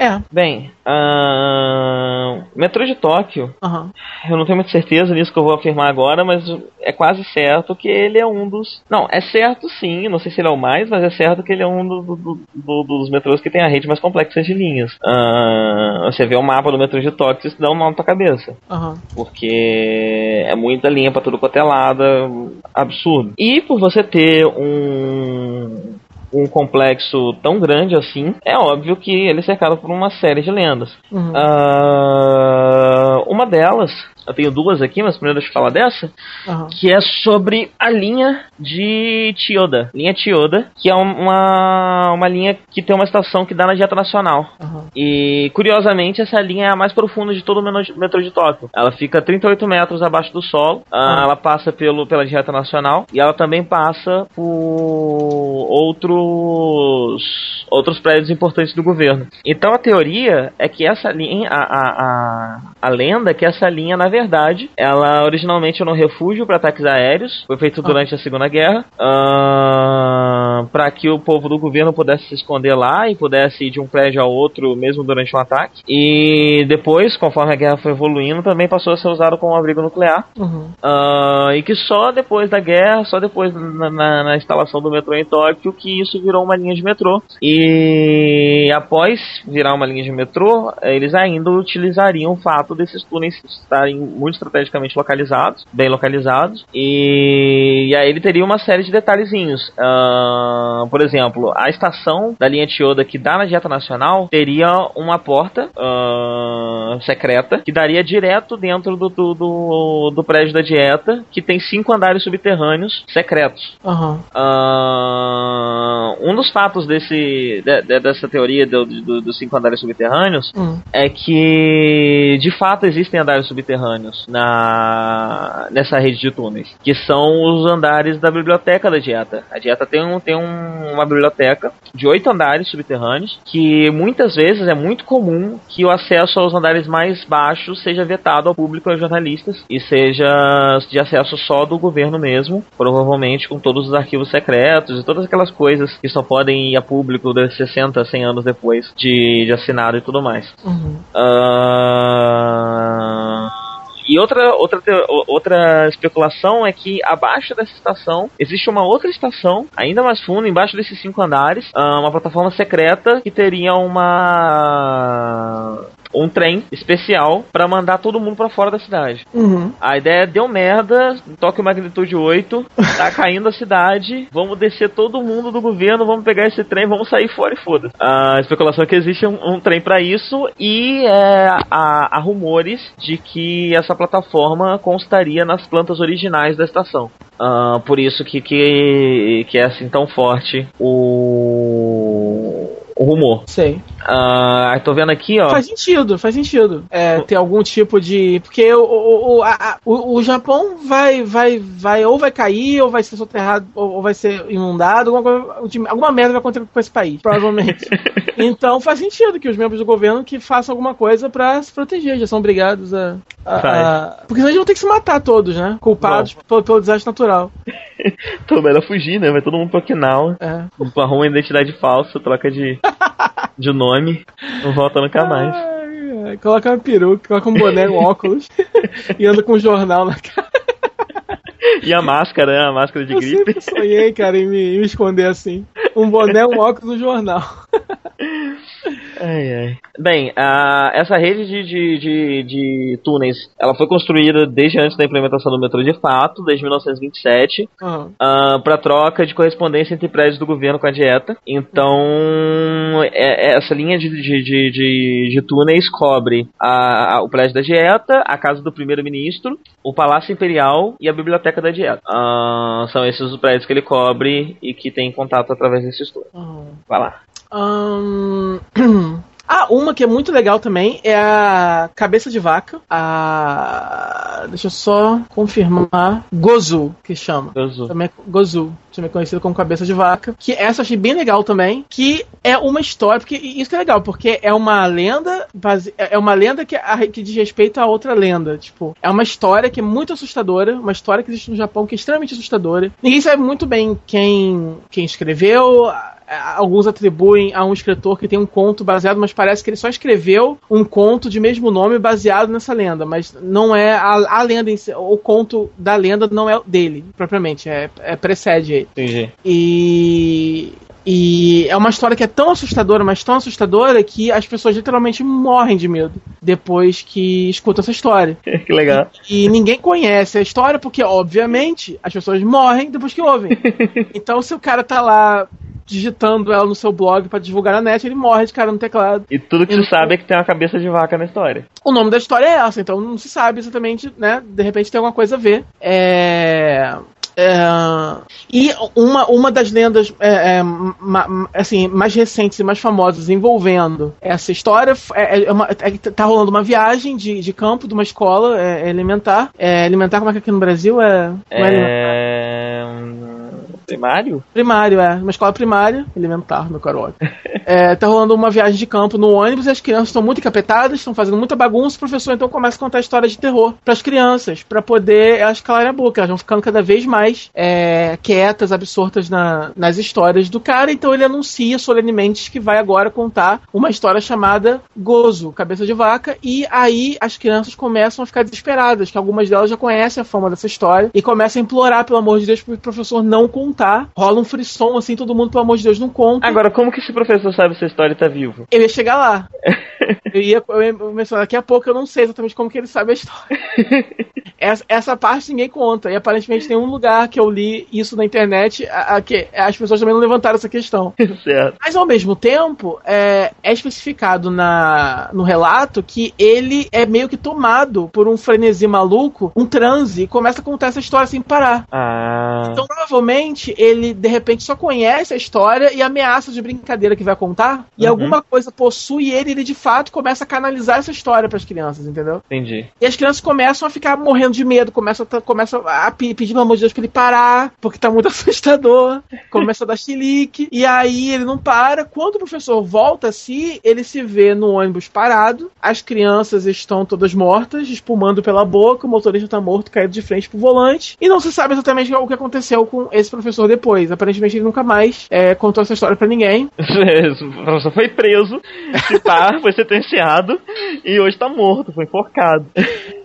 É. Bem, ahn, metrô de Tóquio, Aham. eu não tenho muita certeza nisso que eu vou afirmar agora, mas é quase certo que ele é um dos. Não, é certo sim, não sei se ele é o mais, mas é certo que ele é um do- do- do- dos metrôs que tem a rede mais complexa de linhas. Ahn, você vê o mapa do metrô de Tóquio, isso dá um nó na tua cabeça. Aham. Porque é muita linha pra tudo quanto é lado, absurdo. E por você ter um um complexo tão grande assim, é óbvio que ele é cercado por uma série de lendas. Uhum. Ah, uma delas, eu tenho duas aqui, mas primeiro deixa eu falar dessa, Aham. que é sobre a linha de Chiyoda. Linha Chiyoda, que é uma, uma linha que tem uma estação que dá na Dieta Nacional. Aham. E curiosamente, essa linha é a mais profunda de todo o metrô de Tóquio. Ela fica 38 metros abaixo do solo. Ah, Ah. Ela passa pelo, pela dieta nacional e ela também passa por outros outros prédios importantes do governo. Então a teoria é que essa linha, a, a, a, a lenda é que essa linha, na verdade, ela originalmente era um refúgio para ataques aéreos. Foi feito durante a Segunda Guerra. para que o povo do governo pudesse se esconder lá e pudesse ir de um prédio ao outro mesmo durante um ataque. E depois, conforme a guerra foi evoluindo, também passou a ser usado como abrigo nuclear. Uhum. Ah, e que só depois da guerra, só depois na, na- na instalação do metrô em Tóquio, que isso virou uma linha de metrô. E após virar uma linha de metrô, eles ainda utilizariam o fato desses túneis estarem muito estrategicamente localizados, bem localizados. E, e aí ele teria uma série de detalhezinhos. Ah, por exemplo, a estação da linha Chiyoda que dá na Dieta Nacional teria uma porta ah, secreta que daria direto dentro do, do, do, do prédio da dieta, que tem cinco andares subterrâneos secretos. Aham. Ah, um dos fatos desse, de- de- dessa teoria do- do- dos cinco andares subterrâneos Hum. é que de fato existem andares subterrâneos na nessa rede de túneis, que são os andares da biblioteca da dieta. A dieta tem, um, tem um- uma biblioteca de oito andares subterrâneos, que muitas vezes é muito comum que o acesso aos andares mais baixos seja vetado ao público e aos jornalistas e seja de acesso só do governo mesmo, provavelmente com todos os arquivos secretos e todas aquelas coisas que só podem ir a público de 60, 100 anos depois de, de assinado e tudo mais. Uhum. Ah, E outra, outra, outra especulação é que abaixo dessa estação existe uma outra estação, ainda mais funda, embaixo desses cinco andares, ah, uma plataforma secreta que teria uma um trem especial para mandar todo mundo para fora da cidade. Uhum. A ideia deu merda, toque magnitude 8, tá caindo a cidade, vamos descer todo mundo do governo, vamos pegar esse trem, vamos sair fora e foda. A especulação é que existe um, um trem para isso e é, há, há rumores de que essa plataforma constaria nas plantas originais da estação. Ah, por isso que, que, que é assim tão forte o rumor. Sei. Ah, tô vendo aqui, ó. Faz sentido, faz sentido. É, ter algum tipo de. Porque o, o, o, a- o, o Japão vai, vai, vai, ou vai cair, ou vai ser soterrado, ou, ou vai ser inundado, alguma, coisa- alguma merda vai acontecer com esse país, provavelmente. então faz sentido que os membros do governo que façam alguma coisa pra se proteger, já são obrigados a. a- a- porque senão eles vão ter que se matar todos, né? Culpados pelo, pelo desastre natural. Tô melhor fugir, né? Vai todo mundo pro Okinawa. É. Arruma uma identidade falsa, troca de, de nome, não volta nunca mais. Ai, Coloca uma peruca, coloca um boné, um óculos e anda com um jornal na cara. E a máscara, né? A máscara de Eu gripe. sempre sonhei, cara, em me, em me esconder assim. Um boné, um óculos um jornal. Ai, ai. Bem, a, essa rede de, de, de, de, túneis, ela foi construída desde antes da implementação do metrô de fato, desde 1927, uhum. uh, para troca de correspondência entre prédios do governo com a dieta. Então, é, é essa linha de, de, de, de, túneis cobre a, a, o prédio da dieta, a casa do primeiro-ministro, o Palácio Imperial e a Biblioteca da Dieta. Uh, são esses os prédios que ele cobre e que tem contato através desses túneis. Uhum. Vai lá. Um... Ah, uma que é muito legal também é a cabeça de vaca. A. Deixa eu só confirmar. Gozu, que chama. Gozu. Também é Gozu. Também é conhecido como cabeça de vaca. Que essa eu achei bem legal também. Que é uma história. Porque isso que é legal, porque é uma lenda. Base, é uma lenda que, que diz respeito a outra lenda. Tipo, é uma história que é muito assustadora. Uma história que existe no Japão que é extremamente assustadora. Ninguém sabe muito bem quem, quem escreveu alguns atribuem a um escritor que tem um conto baseado, mas parece que ele só escreveu um conto de mesmo nome baseado nessa lenda, mas não é a, a lenda, si, o conto da lenda não é dele, propriamente, é, é precede ele. Entendi. E e é uma história que é tão assustadora, mas tão assustadora que as pessoas literalmente morrem de medo depois que escutam essa história. que legal. E, e, ninguém conhece a história porque, obviamente, as pessoas morrem depois que ouvem. então, se o cara tá lá digitando ela no seu blog para divulgar na net, ele morre de cara no teclado. E tudo que se sabe é que tem uma cabeça de vaca na história. O nome da história é essa, então não se sabe exatamente, né? De repente tem alguma coisa a ver. É. É, e uma, uma das lendas é, é, ma, assim, mais recentes e mais famosas envolvendo essa história é, é uma, é, tá rolando uma viagem de, de campo de uma escola elementar. Elementar, como é que aqui no Brasil é? é... Primário? Primário, é. Uma escola primária, elementar, meu caro. é, tá rolando uma viagem de campo no ônibus e as crianças estão muito encapetadas, estão fazendo muita bagunça. O professor então começa a contar histórias de terror para as crianças, para poder elas calarem a boca. Elas vão ficando cada vez mais é, quietas, absortas na, nas histórias do cara. Então ele anuncia solenemente que vai agora contar uma história chamada Gozo, Cabeça de Vaca. E aí as crianças começam a ficar desesperadas, que algumas delas já conhecem a fama dessa história e começam a implorar, pelo amor de Deus, para o professor não contar contar, rola um frisson assim, todo mundo, pelo amor de Deus, não conta. Agora, como que esse professor sabe se a história tá vivo? Eu ia chegar lá. eu ia, mencionar daqui a pouco, eu não sei exatamente como que ele sabe a história. essa, essa, parte ninguém conta. E aparentemente tem um lugar que eu li isso na internet, a, a, que as pessoas também não levantaram essa questão. certo. Mas ao mesmo tempo, é, é especificado na, no relato que ele é meio que tomado por um frenesi maluco, um transe, e começa a contar essa história sem parar. Ah. Então provavelmente ele de repente só conhece a história e ameaça de brincadeira que vai contar, e uhum. alguma coisa possui ele, ele de fato começa a canalizar essa história para as crianças, entendeu? Entendi. E as crianças começam a ficar morrendo de medo, começam a, começam a pedir pelo amor de Deus pra ele parar, porque tá muito assustador, começa a dar chilique, e aí ele não para. Quando o professor volta a si, ele se vê no ônibus parado, as crianças estão todas mortas, espumando pela boca, o motorista tá morto, caído de frente pro volante, e não se sabe exatamente o que aconteceu com esse professor professor depois. Aparentemente ele nunca mais é, contou essa história para ninguém. o professor foi preso, tá, foi sentenciado e hoje tá morto, foi enforcado.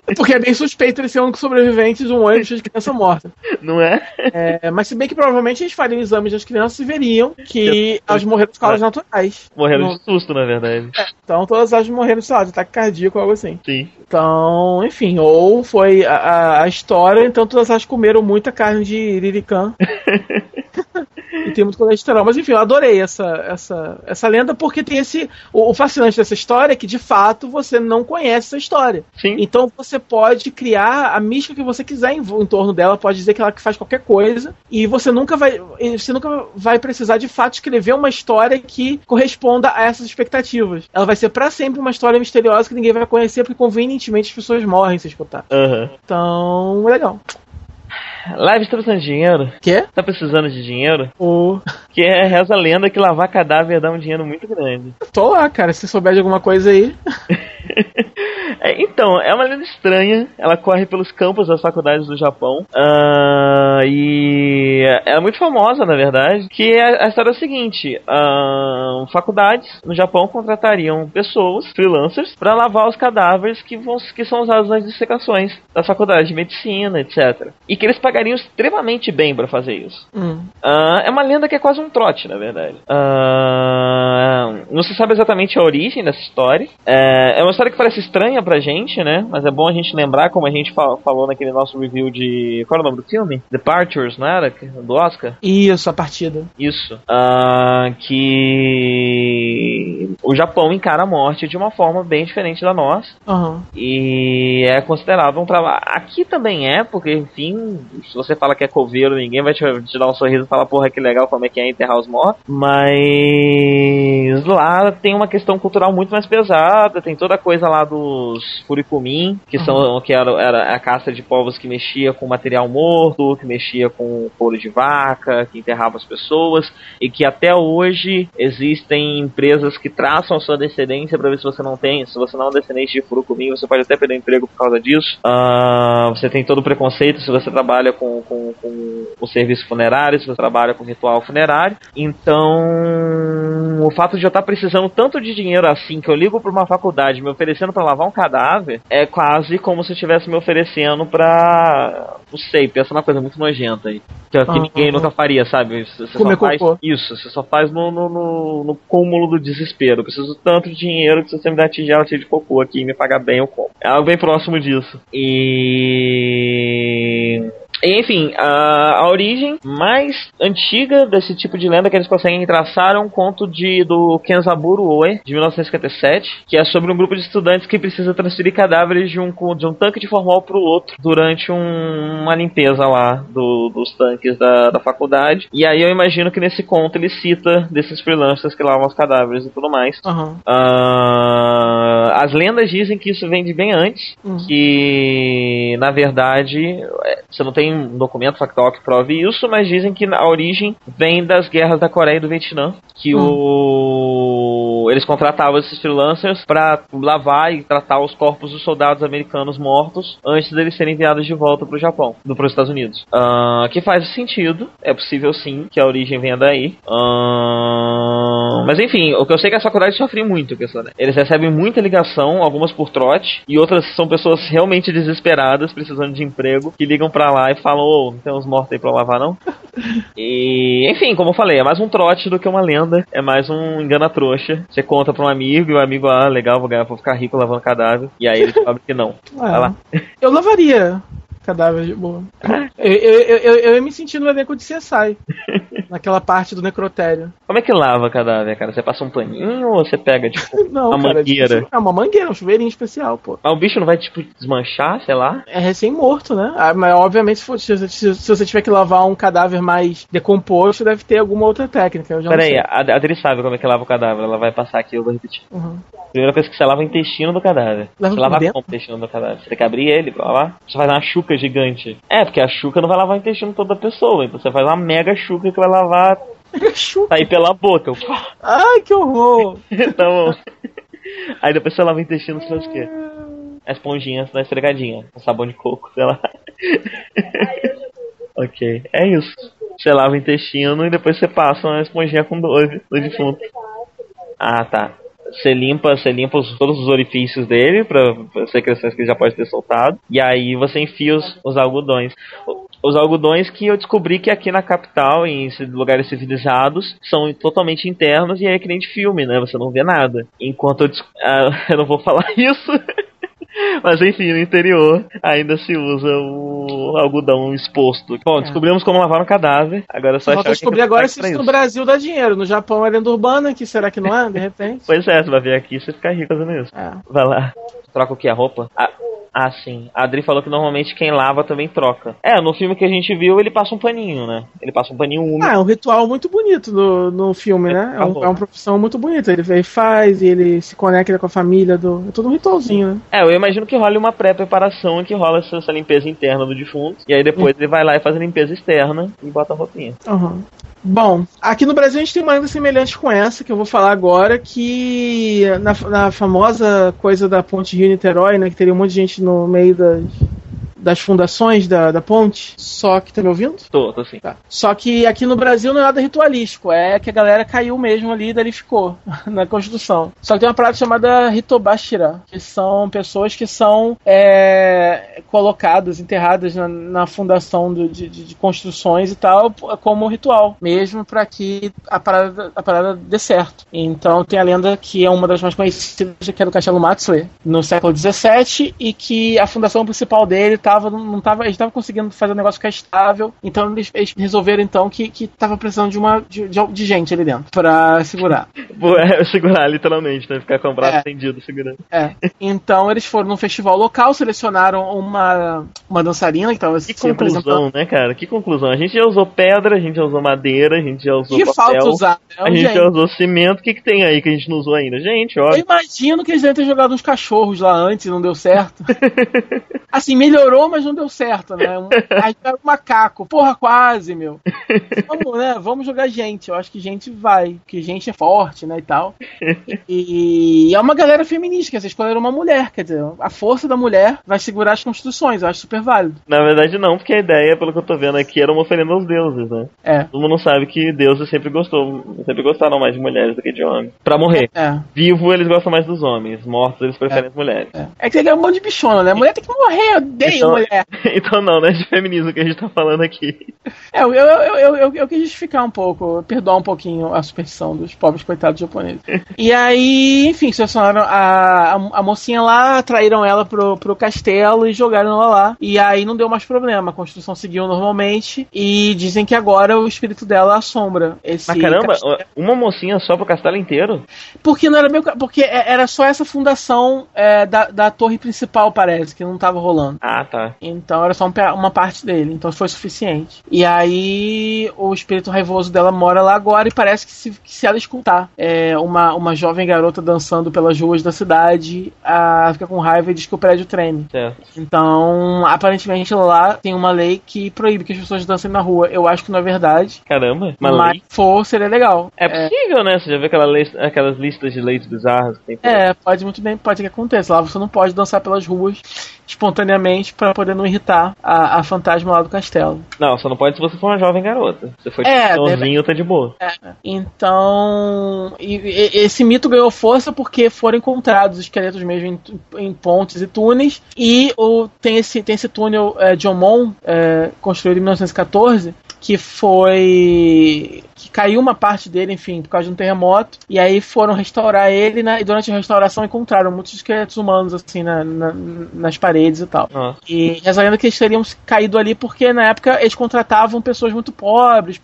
Porque é bem suspeito ele ser um sobrevivente de um ônibus de criança morta. Não é? é? Mas se bem que provavelmente eles fariam exames das crianças e veriam que elas morreram de causas é. naturais. Morreram de susto, na verdade. É, então todas elas morreram, sei lá, de ataque cardíaco ou algo assim. Sim. Então, enfim, ou foi a, a história, então todas elas comeram muita carne de liricã. e tem muito colesterol. Mas enfim, eu adorei essa, essa, essa lenda porque tem esse. O, o, fascinante dessa história é que de fato você não conhece essa história. Sim. Então você pode criar a mística que você quiser em, em torno dela, pode dizer que ela faz qualquer coisa, e você nunca vai. Você nunca vai precisar de fato escrever uma história que corresponda a essas expectativas. Ela vai ser para sempre uma história misteriosa que ninguém vai conhecer, porque convenientemente as pessoas morrem se escutar. Uhum. Então, é legal. Live, tá precisando de dinheiro? Quê? Tá precisando de dinheiro? Oh. Que é, reza a lenda que lavar cadáver dá um dinheiro muito grande. Tô lá, cara. Se souber de alguma coisa aí. é, então, é uma lenda estranha. Ela corre pelos campos das faculdades do Japão. Uh, e é muito famosa, na verdade. Que a, a história é a seguinte: uh, faculdades no Japão contratariam pessoas, freelancers, para lavar os cadáveres que, vão, que são usados nas dissecações da faculdade de medicina, etc. E que eles pagariam extremamente bem para fazer isso. Hum. Uh, é uma lenda que é quase um trote, na verdade. Não se sabe exatamente a origem dessa história. É, é, uma história que parece estranha pra gente, né? Mas é bom a gente lembrar, como a gente falou naquele nosso review de. Qual é o nome do filme? Departures, não era? Do Oscar? Isso, a partida. Isso. Uh, que o Japão encara a morte de uma forma bem diferente da nossa. Uhum. E é considerado um trabalho. Aqui também é, porque, enfim, se você fala que é coveiro, ninguém vai te, te dar um sorriso e falar, porra, que legal como é que é enterrar os mortos. Mas lá tem uma questão cultural muito mais pesada, tem toda a coisa lá dos Furikumin, que uhum. são que era, era a caça de povos que mexia com material morto, que mexia com couro de vaca, que enterrava as pessoas, e que até hoje existem empresas que traçam a sua descendência para ver se você não tem, se você não é um descendente de Furikumin, você pode até perder emprego por causa disso. Uh, você tem todo o preconceito se você trabalha com, com, com o serviço funerário, se você trabalha com ritual funerário. Então, o fato de eu estar precisando tanto de dinheiro assim que eu ligo para uma faculdade me oferecendo para lavar um cadáver é quase como se estivesse me oferecendo para, não sei, pensa uma coisa muito nojenta aí, que, que ninguém nunca faria, sabe? Você Comer só faz cocô. isso, você só faz no, no, no, no cúmulo do desespero. Eu preciso tanto de dinheiro que se você me dar tigela cheia de cocô aqui e me pagar bem, eu como. É algo bem próximo disso. E enfim, a, a, origem mais antiga desse tipo de lenda que eles conseguem traçar é um conto de, do Kenzaburo Oe, de 1957, que é sobre um grupo de estudantes que precisa transferir cadáveres de um, de um tanque de formol para o outro durante um, uma limpeza lá do, dos tanques da, da faculdade. E aí eu imagino que nesse conto ele cita desses freelancers que lavam os cadáveres e tudo mais. Uhum. Uh, as lendas dizem que isso vem de bem antes, uhum. que na verdade é, você não tem um documento factual que prove isso, mas dizem que a origem vem das guerras da Coreia e do Vietnã, que hum. o eles contratavam esses freelancers para lavar e tratar os corpos dos soldados americanos mortos antes deles serem enviados de volta para o Japão, para os Estados Unidos. Uh, que faz sentido, é possível sim que a origem venha daí. Uh, mas enfim, o que eu sei é que essa faculdade sofre muito com isso, né? Eles recebem muita ligação, algumas por trote, e outras são pessoas realmente desesperadas, precisando de emprego, que ligam para lá e falam, ô, oh, não tem uns mortos aí pra lavar, não? e, enfim, como eu falei, é mais um trote do que uma lenda, é mais um engana-trouxa. Você conta pra um amigo e o amigo, ah, legal, vou ganhar, vou ficar rico lavando cadáver. E aí ele descobre que não. Vai lá. Eu lavaria cadáver de boa. Eu, eu, eu, eu, ia me sentir no elenco de CSI. naquela parte do necrotério. Como é que lava cadáver, cara? Você passa um paninho ou você pega, tipo, não, uma cara, mangueira? Tipo, é uma mangueira, um chuveirinho especial, pô. Mas o bicho não vai, tipo, desmanchar, sei lá? É recém-morto, né? Ah, mas, obviamente, se, for, se, se, se, você tiver que lavar um cadáver mais decomposto, deve ter alguma outra técnica. Peraí, a, a Adri sabe como é que lava o cadáver. Ela vai passar aqui, eu vou repetir. Uhum. Primeira coisa que você lava é o intestino do cadáver. Lava você lava como o intestino do cadáver? Você tem que abrir ele pra lavar? Você faz uma chuca gigante. É, porque a chuca não vai lavar o intestino toda a pessoa. Então você faz uma mega chuca que vai lavar Sair pela boca. Ai, que horror! tá bom. Aí depois você lava o intestino, você faz o quê? A esponjinha da estregadinha. Com sabão de coco, sei lá. ok, é isso. Você lava o intestino e depois você passa uma esponjinha com doce no defunto. Ah, tá. Você limpa, você limpa os, todos os orifícios dele para secreções que ele já pode ter soltado. E aí você enfia os, os algodões os algodões que eu descobri que aqui na capital, em lugares civilizados, são totalmente internos e é que nem de filme, né? Você não vê nada. Enquanto eu, ah, eu não vou falar isso. Mas enfim, no interior ainda se usa o algodão exposto. Bom, é. descobrimos como lavar um cadáver. Agora é só achar descobrir agora se isso no Brasil dá dinheiro. No Japão é lenda urbana, que será que não é, de repente? pois é, você vai vir aqui e você fica rico fazendo isso. É. Vai lá. Troca o que? A roupa? Ah, ah, sim. A Adri falou que normalmente quem lava também troca. É, no filme que a gente viu, ele passa um paninho, né? Ele passa um paninho úmido. Ah, é um ritual muito bonito no, no filme, né? É, um, é uma profissão muito bonita. Ele, ele faz e ele se conecta com a família. Do, é todo um ritualzinho, né? É, eu imagino que rola uma pré-preparação e que rola essa, essa, limpeza interna do defunto. E aí depois ele vai lá e faz a limpeza externa e bota a roupinha. Uhum. Bom, aqui no Brasil a gente tem uma lenda semelhante com essa que eu vou falar agora, que na, na famosa coisa da Ponte Rio-Niterói, né, que teria um monte de gente no meio das, das fundações da, da ponte. Só que tá me ouvindo? Tô, tô sim. Tá. Só que aqui no Brasil não é nada ritualístico, é que a galera caiu mesmo ali e dali ficou na construção. Só que tem uma parada chamada Hitobashira, que são pessoas que são é, colocadas, enterradas na, na fundação do, de, de, construções e tal, como ritual, mesmo para que a parada, a parada dê certo. Então tem a lenda que é uma das mais conhecidas, que é do Castelo Matsue, no século XVII, e que a fundação principal dele tava, não tava, eles estavam conseguindo fazer o negócio ficar estável, então eles, eles resolveram então que, que tava precisando de uma de, de, gente ali dentro para segurar. É, segurar literalmente, né? Ficar com o braço é. estendido segurando. É. Então eles foram num festival local, selecionaram uma, uma dançarina que tava Que conclusão, né, cara? Que conclusão. A gente já usou pedra, a gente já usou madeira, a gente já usou que papel, falta usar, né? a gente gente. já usou cimento. O que, que tem aí que a gente não usou ainda? Gente, olha. Eu imagino que eles devem ter jogado uns cachorros lá antes e não deu certo. assim, melhorou, mas não deu certo, né? Aí um macaco. Porra, quase, meu. Vamos, né? Vamos jogar gente. Eu acho que gente vai. Que gente é forte, né? E tal. E, e é uma galera feminista, que vocês escolheram uma mulher. Quer dizer, a força da mulher vai segurar as construções. Eu acho super válido. Na verdade, não, porque a ideia, pelo que eu tô vendo aqui, era uma oferenda aos deuses, né? É. Todo mundo sabe que deuses sempre gostou, sempre gostaram mais de mulheres do que de homens. Pra morrer. É. Vivo, eles gostam mais dos homens. Mortos, eles preferem é. as mulheres. É. é que é um monte de bichona, né? Mulher tem que morrer, eu odeio mulher. então não, não é de feminismo que a gente tá falando aqui. É, eu, eu, eu, eu, eu quis justificar um pouco, perdoar um pouquinho a superstição dos pobres coitados japoneses. e aí, enfim, selecionaram a, a, a, mocinha lá, atraíram ela pro, pro castelo e jogaram ela lá. E aí não deu mais problema, a construção seguiu normalmente e dizem que agora o espírito dela assombra esse Mas caramba, castelo. uma mocinha só pro castelo inteiro? Porque não era meu, porque é, era só essa fundação é, da, da torre principal, parece, que não tava rolando. Ah, tá. Então era só um, uma parte dele, então foi suficiente. E aí o espírito raivoso dela mora lá agora e parece que se, que se ela escutar é, uma, uma jovem garota dançando pelas ruas da cidade, a, fica com raiva e diz que o prédio treme. Então, aparentemente lá tem uma lei que proíbe que as pessoas dancem na rua. Eu acho que não é verdade. Caramba, uma mas lei? for, seria legal. É possível, é. né? Você já vê aquela lei, aquelas listas de leis bizarras que tem por É, pode muito bem, pode que aconteça. Lá você não pode dançar pelas ruas espontaneamente para poder não irritar a, a, fantasma lá do castelo. Não, só não pode se você for uma jovem garota. Se for é, deve... tá de boa. É. Então, e, e, esse mito ganhou força porque foram encontrados esqueletos mesmo em, em pontes e túneis e o, tem, esse, tem esse túnel é, Jomon, é, construído em 1914, que foi que caiu uma parte dele, enfim, por causa de um terremoto. E aí foram restaurar ele, né, e durante a restauração encontraram muitos esqueletos humanos, assim, na, na, nas paredes e tal. Ah. E lenda que eles teriam caído ali porque na época eles contratavam pessoas muito pobres,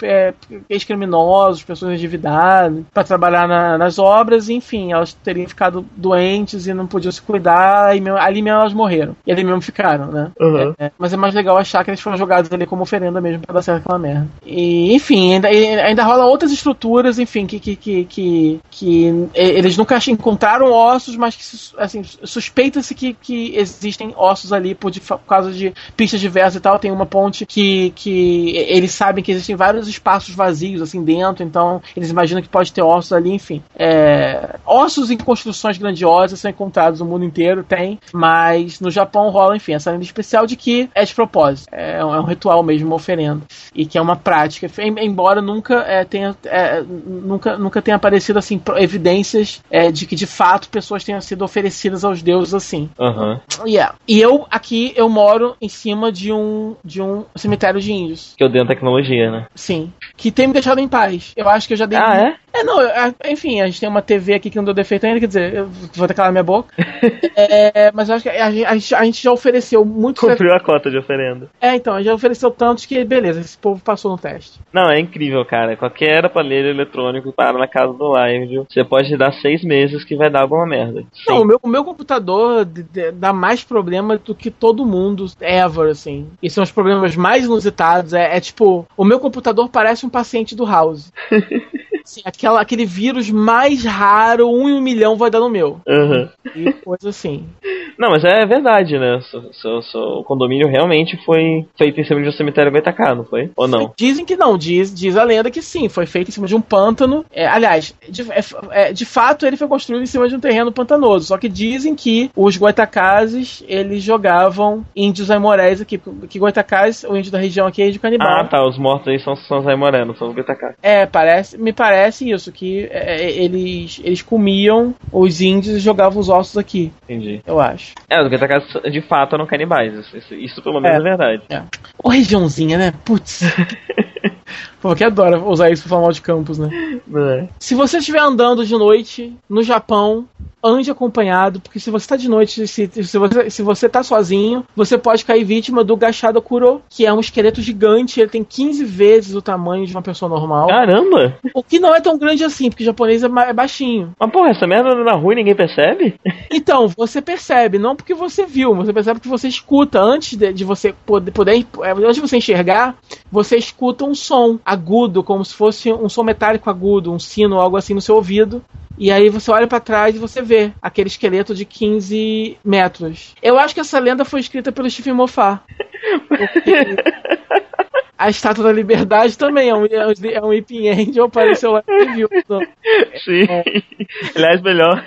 ex-criminosos, pessoas endividadas, para trabalhar na, nas obras, e enfim, elas teriam ficado doentes e não podiam se cuidar, e mesmo, ali mesmo elas morreram. E ali mesmo ficaram, né? Uhum. É, mas é mais legal achar que eles foram jogados ali como oferenda mesmo pra dar certo aquela merda. E, enfim, ainda, ainda rola outras estruturas, enfim, que, que, que, que, que eles nunca encontraram ossos, mas que assim, suspeita-se que, que existem ossos ali por, de, por causa de pistas diversas e tal. Tem uma ponte que, que eles sabem que existem vários espaços vazios assim dentro, então eles imaginam que pode ter ossos ali, enfim. É, ossos em construções grandiosas são encontrados no mundo inteiro, tem, mas no Japão rola, enfim, essa lenda especial de que é de propósito. É, é um ritual mesmo, uma oferenda. E que é uma prática, embora nunca é, tenha é, nunca, nunca tenha aparecido assim evidências é, de que de fato pessoas tenham sido oferecidas aos deuses assim. Uhum. Yeah. E eu aqui eu moro em cima de um de um cemitério de índios. Que eu dei tecnologia, né? Sim. Que tem me deixado em paz. Eu acho que eu já dei. Ah, é? É, não, enfim, a gente tem uma TV aqui que não deu defeito ainda, quer dizer, eu vou ter calar minha boca. é, mas eu acho que a, a, a, gente já ofereceu muito. Cumpriu a cota de oferenda. É, então, a gente já ofereceu tantos que, beleza, esse povo passou no teste. Não, é incrível, cara. Qualquer aparelho eletrônico para na casa do live, você pode dar seis meses que vai dar alguma merda. Não, o meu, o meu computador dá mais problema do que todo mundo ever, assim. E são os problemas mais inusitados. É, é tipo, o meu computador parece um paciente do House. Assim, aquela, aquele vírus mais raro, um em um milhão vai dar no meu. Uhum. E coisa assim. Não, mas é verdade, né? O condomínio realmente foi feito em cima de um cemitério Goitacá, não foi? Ou não? Dizem que não, diz, diz a lenda que sim, foi feito em cima de um pântano. É, aliás, de, é, é, de fato ele foi construído em cima de um terreno pantanoso, só que dizem que os Goitacazes, eles jogavam índios aimorés aqui, que Goitacazes, o índio da região aqui é índio canibal. Ah, tá, os mortos aí são, são os aimorés, não são os Goitacazes. É, parece, me parece isso, que é, é, eles, eles comiam os índios e jogavam os ossos aqui. Entendi. Eu acho. É, os Goitacazes de fato eram canibais, isso, isso pelo menos é, é verdade. É. Ô, regiãozinha, né? Putz. Pô, que adora usar isso pra falar mal de campos, né? É. Se você estiver andando de noite no Japão, ande acompanhado, porque se você tá de noite, se, se, você, se você tá sozinho, você pode cair vítima do Gachado Kuro, que é um esqueleto gigante, ele tem 15 vezes o tamanho de uma pessoa normal. Caramba! O que não é tão grande assim, porque o japonês é, é baixinho. Mas porra, essa merda na rua e ninguém percebe? Então, você percebe, não porque você viu, você percebe que você escuta antes de, de você poder, poder, antes de você enxergar, você escuta um som agudo, como se fosse um som metálico agudo, um sino, algo assim no seu ouvido. E aí você olha para trás e você vê aquele esqueleto de 15 metros. Eu acho que essa lenda foi escrita pelo Stephen Moffat. a Estátua da Liberdade também é um, é um Iping Angel, apareceu lá e viu. Sim. É. Aliás, melhor,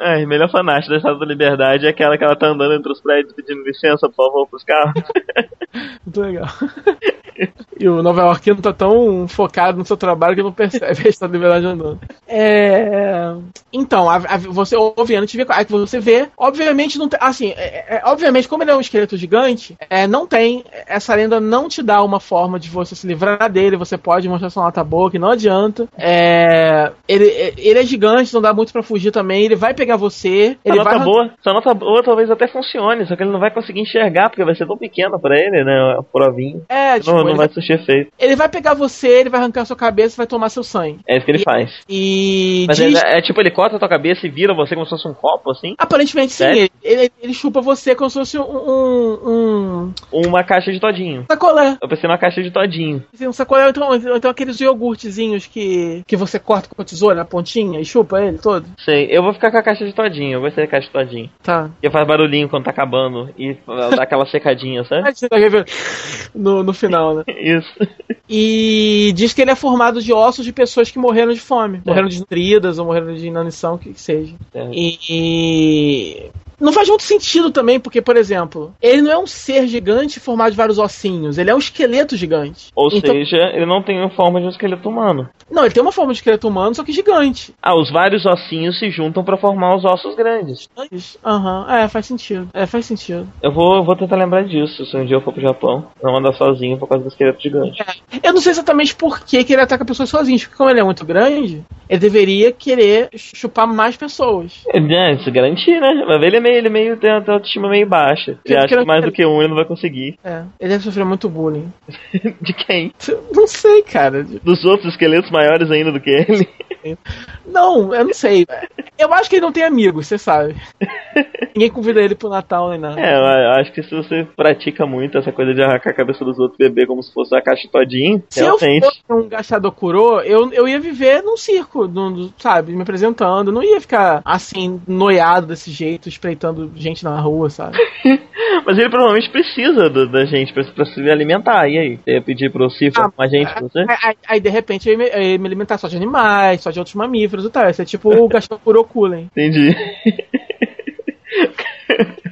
é, melhor fanática da Estátua da Liberdade é aquela que ela tá andando entre os prédios pedindo licença, por favor, pros carros. Muito legal. E o Nova Yorkino tá tão focado no seu trabalho que não percebe a Estátua da Liberdade andando. É... Então, a, a, você ouve antes aí que você vê, obviamente não tem, assim, é, é, obviamente como ele é um esqueleto gigante, é, não tem, essa lenda não te dá uma forma forma de você se livrar dele, você pode mostrar sua nota boa, que não adianta. É, ele, ele é gigante, não dá muito para fugir também, ele vai pegar você. Ele nota vai... boa, sua nota boa talvez até funcione, só que ele não vai conseguir enxergar, porque vai ser tão pequeno para ele, né? A provinha. É, tipo, não, não vai surgir efeito. Ele vai pegar você, ele vai arrancar sua cabeça e vai tomar seu sangue. É isso que ele e, faz. E. Mas diz... é, é, tipo, ele corta a tua cabeça e vira você como se fosse um copo, assim? Aparentemente sim. Ele, ele, ele, chupa você como se fosse um. um, um... Uma caixa de todinho. Sacolé. Eu pensei numa caixa de todinho. Um sacolé, então, então aqueles iogurtezinhos que, que você corta com a tesoura na pontinha e chupa ele todo? Sei, eu vou ficar com a caixa de todinho, eu gostei da caixa de todinho. Tá. Que faz barulhinho quando tá acabando e dá aquela secadinha, sabe? no, no final, né? Isso. E diz que ele é formado de ossos de pessoas que morreram de fome. É. Morreram desnutridas ou morreram de inanição, o que, que seja. É. E não faz muito sentido também, porque, por exemplo, ele não é um ser gigante formado de vários ossinhos, ele é um esqueleto gigante. Ou então... seja, ele não tem forma de um esqueleto humano. Não, ele tem uma forma de esqueleto humano, só que gigante. Ah, os vários ossinhos se juntam para formar os ossos grandes. Aham, uhum. é, faz sentido. É, faz sentido. Eu vou, vou tentar lembrar disso se um dia eu for pro Japão. Não andar sozinho por causa do esqueleto gigante. É. Eu não sei exatamente por que, que ele ataca pessoas sozinhos, porque como ele é muito grande, ele deveria querer chupar mais pessoas. É, se garantir, né? Mas ele é meio, ele é meio tem a autoestima meio baixa. Ele acha que mais do que um ele não vai conseguir. É, ele deve sofrer muito bullying. De quem? Não sei, cara. Dos outros esqueletos maiores ainda do que ele. Não, eu não sei. Eu acho que ele não tem amigos, você sabe. Ninguém convida ele pro Natal nem nada. É, eu acho que se você pratica muito essa coisa de arrancar a cabeça dos outros beber como se fosse uma caixa todinho, se realmente... eu fosse um gastador curô, eu, eu ia viver num circo, num, sabe, me apresentando. Não ia ficar assim, noiado desse jeito, espreitando gente na rua, sabe? Mas ele provavelmente precisa do, da gente pra, pra, se alimentar. E aí? Você ia pedir pro Cifra ah, a gente pra você? Aí, aí, de repente, eu ia, me, me alimentar só de animais, só de outros mamíferos e tal. Ia ser tipo o gastador curô Entendi.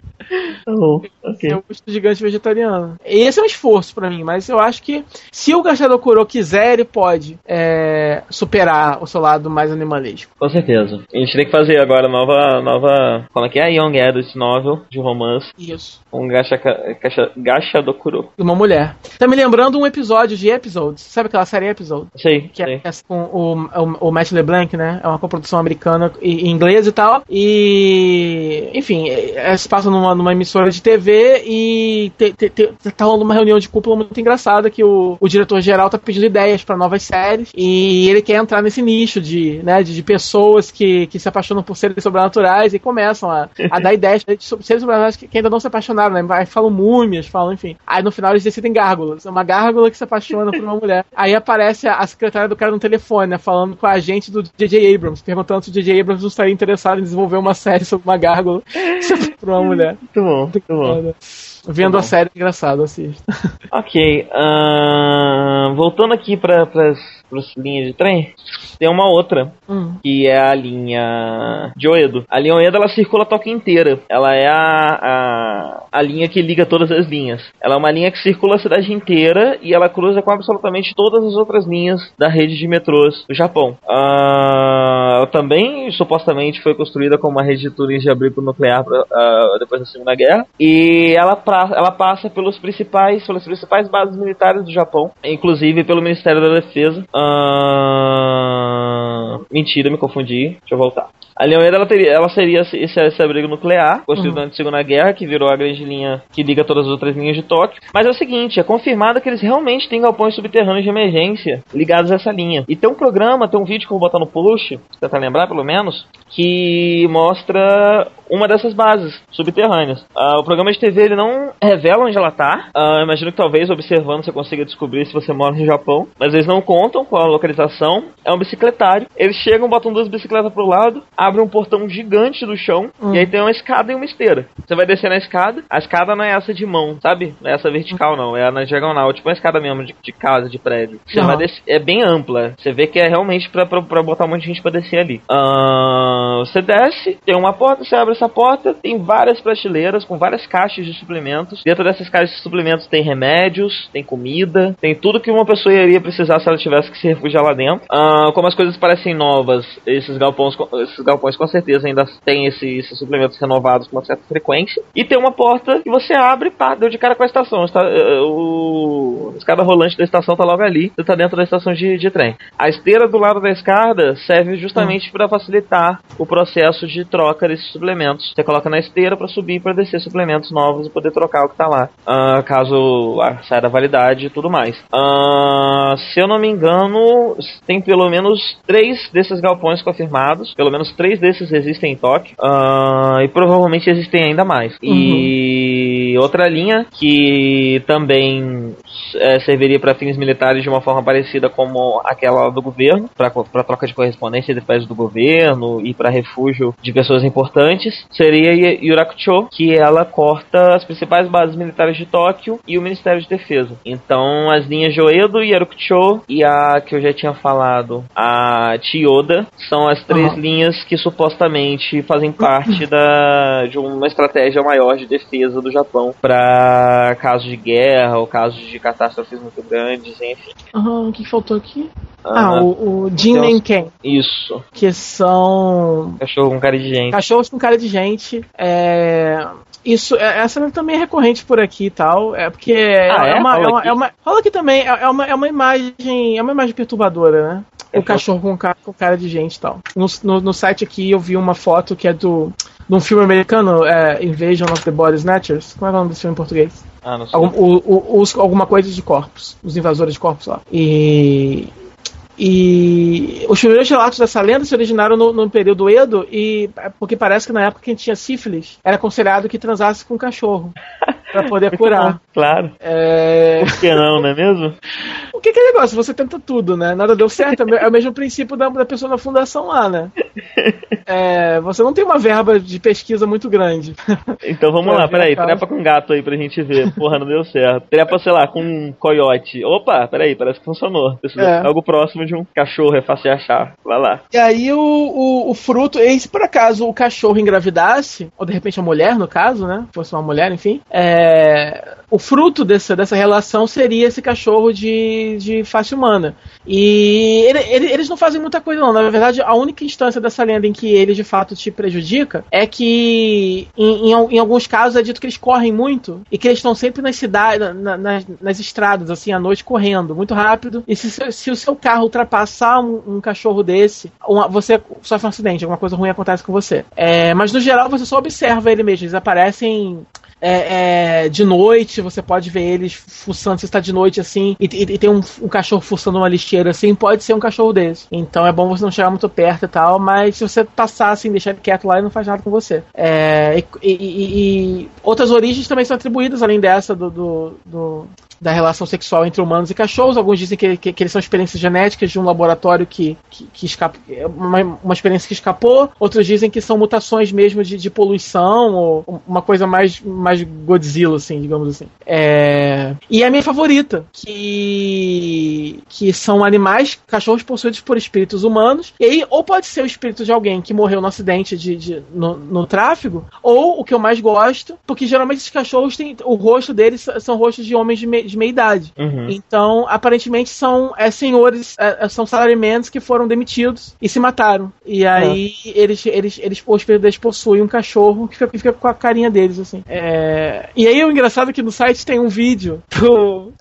Oh, okay. É um gigante vegetariano. Esse é um esforço para mim, mas eu acho que se o Gastador Kuro quiser, ele pode é, superar o seu lado mais animalesco. Com certeza. A gente tem que fazer agora nova. nova como é que é? Young Adult Novel de romance. Isso. Um gacha, gacha, Gastador Kuro. Uma mulher. Tá me lembrando um episódio de Episodes. Sabe aquela série Episodes? Sei. Que é sei. é com o, o, o Matt LeBlanc, né? É uma coprodução americana em inglês e tal. E. Enfim, é, se passa numa, numa emissora de TV e te, te, te, tá rolando uma reunião de cúpula muito engraçada que o, o diretor-geral tá pedindo ideias para novas séries e ele quer entrar nesse nicho de, né, de, de, pessoas que, que se apaixonam por seres sobrenaturais e começam a, a dar ideias de seres sobrenaturais que, que, ainda não se apaixonaram, né? Aí falam múmias, falam, enfim. Aí no final eles decidem gárgulas. É uma gárgula que se apaixona por uma mulher. Aí aparece a, a secretária do cara no telefone, né, falando com a agente do J.J. Abrams, perguntando se o J.J. Abrams não estaria interessado em desenvolver uma série sobre uma gárgula por uma mulher. Muito bom, muito bom. Vendo tá a série engraçada, assista. Ok, uh, voltando aqui para as linhas de trem, tem uma outra, hum. que é a linha de Oedo. A linha Oedo, ela circula a toca inteira. Ela é a, a, a linha que liga todas as linhas. Ela é uma linha que circula a cidade inteira e ela cruza com absolutamente todas as outras linhas da rede de metrôs do Japão. Uh, ela também, supostamente, foi construída como uma rede de túneis de abrigo nuclear pra, uh, depois da Segunda Guerra. E ela pra, ela passa pelos principais, pelas principais bases militares do Japão, inclusive pelo Ministério da Defesa. Uh... Mentira, me confundi. Deixa eu voltar. A Leoneda ela, teria, ela seria esse, esse abrigo nuclear, construído uhum. durante a Segunda Guerra, que virou a grande linha que liga todas as outras linhas de Tóquio. Mas é o seguinte, é confirmado que eles realmente têm galpões subterrâneos de emergência ligados a essa linha. E tem um programa, tem um vídeo que eu vou botar no post, pra tentar lembrar pelo menos, que mostra uma dessas bases subterrâneas. Uh, o programa de TV ele não revela onde ela está. Uh, imagino que talvez observando você consiga descobrir se você mora no Japão, mas eles não contam qual a localização. É um bicicletário. Eles chegam, botam duas bicicletas pro lado, abrem um portão gigante do chão hum. e aí tem uma escada e uma esteira. Você vai descer na escada. A escada não é essa de mão, sabe? Não é essa vertical não, é na diagonal, tipo uma escada mesmo de, de casa, de prédio. Você uhum. vai descer, é bem ampla. Você vê que é realmente pra, pra, pra botar um monte de gente pra descer ali. Uh, você desce, tem uma porta, você abre essa porta, tem várias prateleiras com várias caixas de suplementos. Dentro dessas caixas de suplementos tem remédios, tem comida, tem tudo que uma pessoa iria precisar se ela tivesse que se refugiar lá dentro. Uh, como as coisas parecem novas, esses galpões, esses galpões com certeza ainda têm esse, esses suplementos renovados com uma certa frequência. E tem uma porta que você abre, pá, deu de cara com a estação. Está, uh, o a escada rolante da estação tá logo ali, você tá dentro da estação de, de trem. A esteira do lado da escada serve justamente hum. para facilitar o processo de troca desses suplementos. Você coloca na esteira para subir para descer suplementos novos e poder trocar o que tá lá. Uh, caso ah, saia da validade e tudo mais. Uh, se eu não me engano, tem pelo menos três desses galpões confirmados. Pelo menos três desses existem em Tóquio. Uh, e provavelmente existem ainda mais. Uhum. E outra linha que também é, serviria para fins militares de uma forma parecida como aquela do governo, para troca de correspondência entre países do governo e para refúgio de pessoas importantes, seria Yurakucho, que ela corta as principais bases militares de Tóquio e o Ministério de Defesa. Então, as linhas Joedo, Yurakucho e a que eu já tinha falado, a Chiyoda, são as três uhum. linhas que supostamente fazem parte da, de uma estratégia maior de defesa do Japão para casos de guerra ou casos de catástrofes muito grandes, enfim. Uhum, o que faltou aqui? Ah, o, o Jin Nenken. Isso. Que são. Cachorro com cara de gente. Cachorros com cara de gente. É. Isso, é, essa também é recorrente por aqui e tal. É porque ah, é, é, uma, é, uma, é, uma, Rola aqui também, é, é, uma, é uma imagem. É uma imagem perturbadora, né? O cachorro com cara, com cara de gente e tal. No, no, no, site aqui eu vi uma foto que é do. De um filme americano, é, Invasion of the Body Snatchers. Como é o nome desse filme em português? Ah, não sei. Algum, o, o, os, alguma coisa de corpos. Os invasores de corpos lá. E e os primeiros relatos dessa lenda se originaram no, no, período Edo, e porque parece que na época quem tinha sífilis era aconselhado que transasse com um cachorro para poder curar. Claro. É... Por que não, não é mesmo? O que, que é negócio? Você tenta tudo, né? Nada deu certo. É o mesmo princípio da, da pessoa na fundação lá, né? É, você não tem uma verba de pesquisa muito grande. Então vamos lá, peraí, trepa com um gato aí pra gente ver. Porra, não deu certo. Trepa, sei lá, com um coiote. Opa, peraí, parece que funcionou. É. algo próximo de um cachorro, é fácil de achar. Vai lá. E aí o, o, o fruto, e se por acaso o cachorro engravidasse, ou de repente a mulher, no caso, né? Fosse uma mulher, enfim, é, o fruto dessa, dessa relação seria esse cachorro de, de face humana. E ele, ele, eles não fazem muita coisa, não. Na verdade, a única instância dessa lenda em que ele de fato te prejudica é que, em, em, em alguns casos, é dito que eles correm muito e que eles estão sempre nas cidades, na, nas, nas estradas, assim, à noite, correndo muito rápido. E se, se o seu carro ultrapassar um, um cachorro desse, uma, você sofre um acidente, alguma coisa ruim acontece com você. É, mas no geral, você só observa ele mesmo. Eles aparecem é, é, de noite, você pode ver eles fuçando, se está de noite assim, e, e, e tem um, um, cachorro fuçando uma lixeira assim, pode ser um cachorro desse. Então é bom você não chegar muito perto e tal, mas se você passar assim, deixar ele quieto lá, ele não faz nada com você. É, e, e, outras origens também são atribuídas, além dessa do, do, do da relação sexual entre humanos e cachorros. Alguns dizem que, que, que eles são experiências genéticas de um laboratório que, que, que escapa, uma, uma experiência que escapou. Outros dizem que são mutações mesmo de, de poluição ou uma coisa mais, mais Godzilla, assim, digamos assim. É... E a minha favorita, que, que são animais, cachorros possuídos por espíritos humanos. E aí, ou pode ser o espírito de alguém que morreu no acidente de, de no, no tráfego, ou o que eu mais gosto, porque geralmente esses cachorros têm. O rosto deles são rostos de homens de, de meia idade. Uhum. Então, aparentemente, são é, senhores, é, é são salarimentos que foram demitidos e se mataram. E aí, uhum. eles, eles, eles, o espírito deles possui um cachorro que fica, fica com a carinha deles, assim. É... E aí, o engraçado é que no site tem um vídeo pro.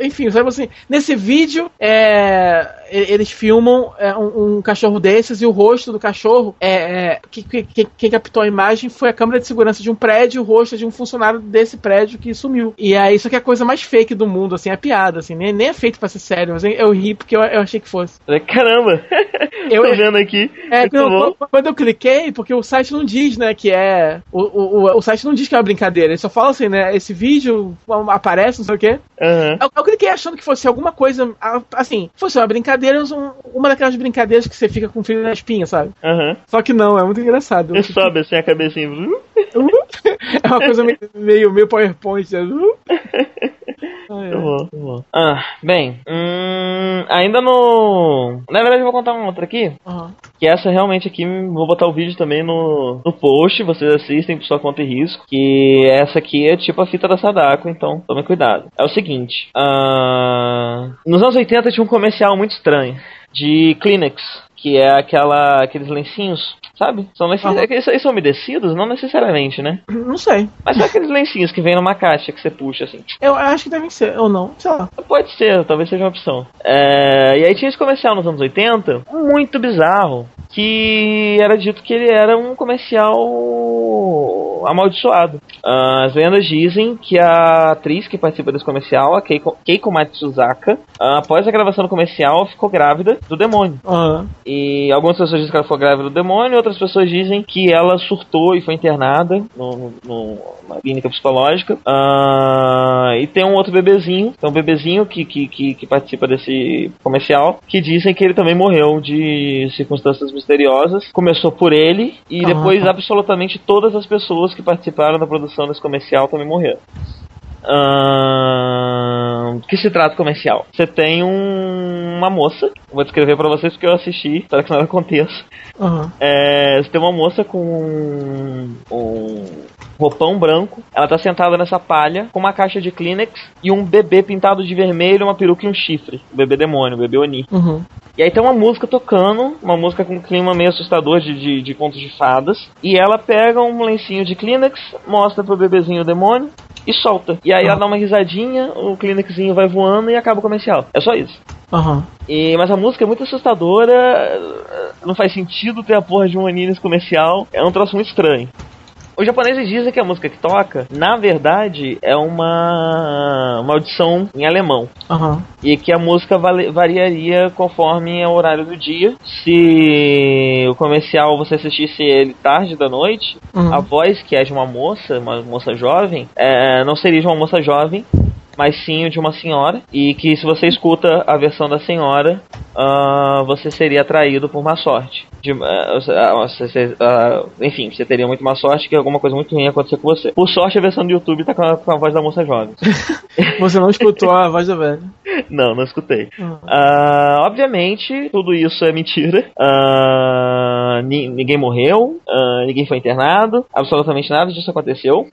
Enfim, sabe assim, nesse vídeo, é eles filmam é, um, um, cachorro desses e o rosto do cachorro é, é que, que, quem captou a imagem foi a câmera de segurança de um prédio, o rosto de um funcionário desse prédio que sumiu. E aí isso aqui é a coisa mais fake do mundo, assim, é piada, assim, nem, nem é feito pra ser sério, mas eu ri porque eu, eu achei que fosse. Caramba! Eu, Tô vendo aqui. É, quando, quando, eu cliquei, porque o site não diz, né, que é. O, o, o site não diz que é uma brincadeira, ele só fala assim, né, esse vídeo aparece, não sei o quê. Uhum. Eu, eu cliquei achando que fosse alguma coisa, assim, fosse uma brincadeira brincadeiras, uma daquelas brincadeiras que você fica com o filho na espinha, sabe? Uhum. Só que não, é muito engraçado. Ele sobe assim a cabecinha. é uma coisa meio, meio, PowerPoint. Né? Muito bom, muito bom. Ah, bem, hum, ainda no. Na verdade, eu vou contar uma outra aqui. Uhum. Que essa realmente aqui, vou botar o vídeo também no, no post, vocês assistem por sua conta e risco. Que essa aqui é tipo a fita da Sadako, então tome cuidado. É o seguinte: uh, nos anos 80 tinha um comercial muito estranho de Kleenex, que é aquela, aqueles lencinhos Sabe? São lencinhos. Uhum. Eles, são umedecidos? Não necessariamente, né? Não sei. Mas são aqueles lencinhos que vem numa caixa que você puxa assim. Eu acho que devem ser, ou não, sei lá. Pode ser, talvez seja uma opção. É... E aí tinha esse comercial nos anos 80, muito bizarro, que era dito que ele era um comercial amaldiçoado. Uh, as lendas dizem que a atriz que participa desse comercial, a Keiko, Keiko Matsuzaka, uh, após a gravação do comercial, ficou grávida do demônio. Uhum. E algumas pessoas dizem que ela ficou grávida do demônio, outras pessoas dizem que ela surtou e foi internada no, no, numa clínica psicológica. Uh, e tem um outro bebezinho, tem um bebezinho que, que, que, que, participa desse comercial, que dizem que ele também morreu de circunstâncias misteriosas. Começou por ele e ah, depois tá. absolutamente todas as pessoas que participaram da produção desse comercial também morreram. Uh, que se trata comercial? Você tem um, uma moça, vou descrever para vocês porque eu assisti, espero que nada aconteça. Uhum. É, você tem uma moça com um, um roupão branco. Ela tá sentada nessa palha com uma caixa de Kleenex e um bebê pintado de vermelho, uma peruca e um chifre. O bebê demônio, o bebê Oni. Uhum. E aí tem uma música tocando, uma música com um clima meio assustador de, de, de contos de fadas. E ela pega um lencinho de Kleenex, mostra pro bebezinho demônio e solta. E aí ela dá uma risadinha, o Kleenexzinho vai voando e acaba o comercial. É só isso. Uhum. E, mas a música é muito assustadora, não faz sentido ter a porra de um anime comercial, é um troço muito estranho. Os japoneses dizem que a música que toca, na verdade, é uma, uma audição em alemão. Uhum. E que a música variaria conforme o horário do dia. Se o comercial você assistisse ele tarde da noite, uhum. a voz que é de uma moça, uma moça jovem, é, não seria de uma moça jovem, mas sim de uma senhora. E que se você escuta a versão da senhora, uh, você seria atraído por má sorte. De, uh, uh, enfim, você teria muito má sorte que alguma coisa muito ruim ia acontecer com você. Por sorte, a versão do YouTube tá com a, com a voz da moça jovem. você não escutou a voz da velha? Não, não escutei. Obviamente, tudo isso é mentira. Ninguém morreu, ninguém foi internado, absolutamente nada disso aconteceu.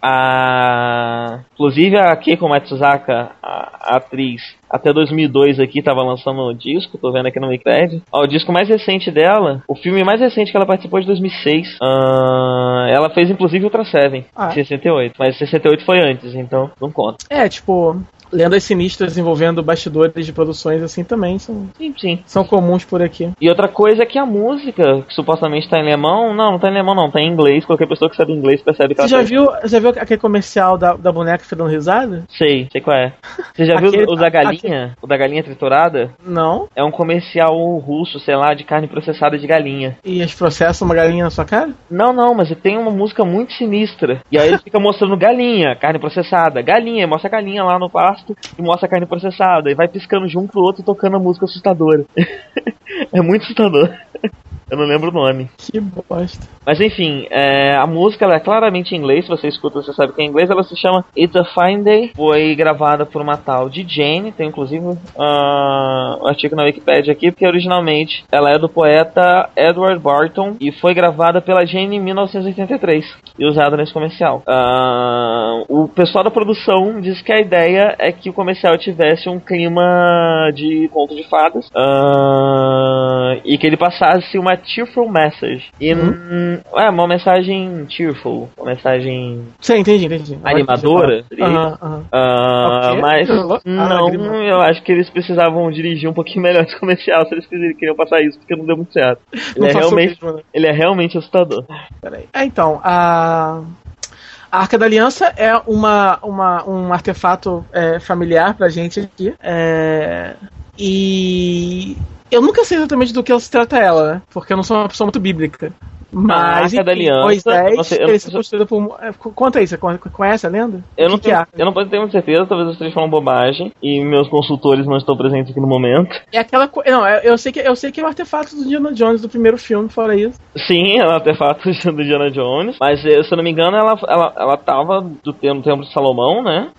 inclusive, a Keiko Matsuzaka, a, a atriz, até 2002 aqui estava lançando o disco, tô vendo aqui no Wikipedia. Ó, o disco mais recente dela, o filme mais recente que ela participou de 2006. Uh, ela fez inclusive Ultra Seven, ah. 68, mas 68 foi antes, então não conta. É, tipo, lendas sinistras envolvendo bastidores de produções assim também são, Sim, sim. são comuns por aqui. E outra coisa é que a música, que supostamente tá em alemão, não, não tá em alemão não, tá em inglês. Qualquer pessoa que sabe inglês percebe que Você ela já tá- viu, já viu aquele comercial da, da boneca dando risada? Sei, sei qual é. Você já Aquele- viu o da galinha? O da galinha triturada? Não. É um comercial russo, sei lá, de carne processada de galinha. E eles processam uma galinha na sua cara? Não, não, mas tem uma música muito sinistra. E aí ele fica mostrando galinha, carne processada, galinha, mostra a galinha lá no pasto e mostra a carne processada. E vai piscando de um pro outro tocando a música assustadora. é muito assustador. Eu não lembro o nome. Que bosta. Mas enfim, é, a música ela é claramente em inglês, se você escuta você sabe que é em inglês, ela se chama It's a Fine Day, foi gravada por uma tal de Jane, tem inclusive ah, um artigo na Wikipedia aqui, porque originalmente ela é do poeta Edward Barton e foi gravada pela Jane em 1983 e usada nesse comercial. Ah, o pessoal da produção diz que a ideia é que o comercial tivesse um clima de conto de fadas ah, e que ele passasse uma cheerful message. E, hum, é, uma mensagem cheerful, uma mensagem Sim, entendi, entendi. Animadora? Aham, aham. Ah, Ok. mas Ah, não, lágrima. eu acho que eles precisavam dirigir um pouquinho melhor esse comercial se eles queriam passar isso, porque não deu muito certo. Ele é, realmente, mesmo, né? ele é realmente assustador. Peraí. É, então, a. A Arca da Aliança é uma, uma, um artefato é, familiar pra gente aqui. É, e eu nunca sei exatamente do que se trata ela, né? Porque eu não sou uma pessoa muito bíblica. Mas Arca da Aliança, Moisés, construído por. é, Conta aí, você con- conhece a lenda? Eu O não, é tenho, eu não tenho muita certeza, talvez eu esteja falando bobagem, e meus consultores não estão presentes aqui no momento. É aquela coisa. Não, é- eu sei, que, eu sei que é o artefato do Indiana Jones do primeiro filme, fora isso. Sim, é um artefato do Indiana Jones, mas eh, se eu não me engano, ela, ela, ela tava do tempo, no Templo de Salomão, né?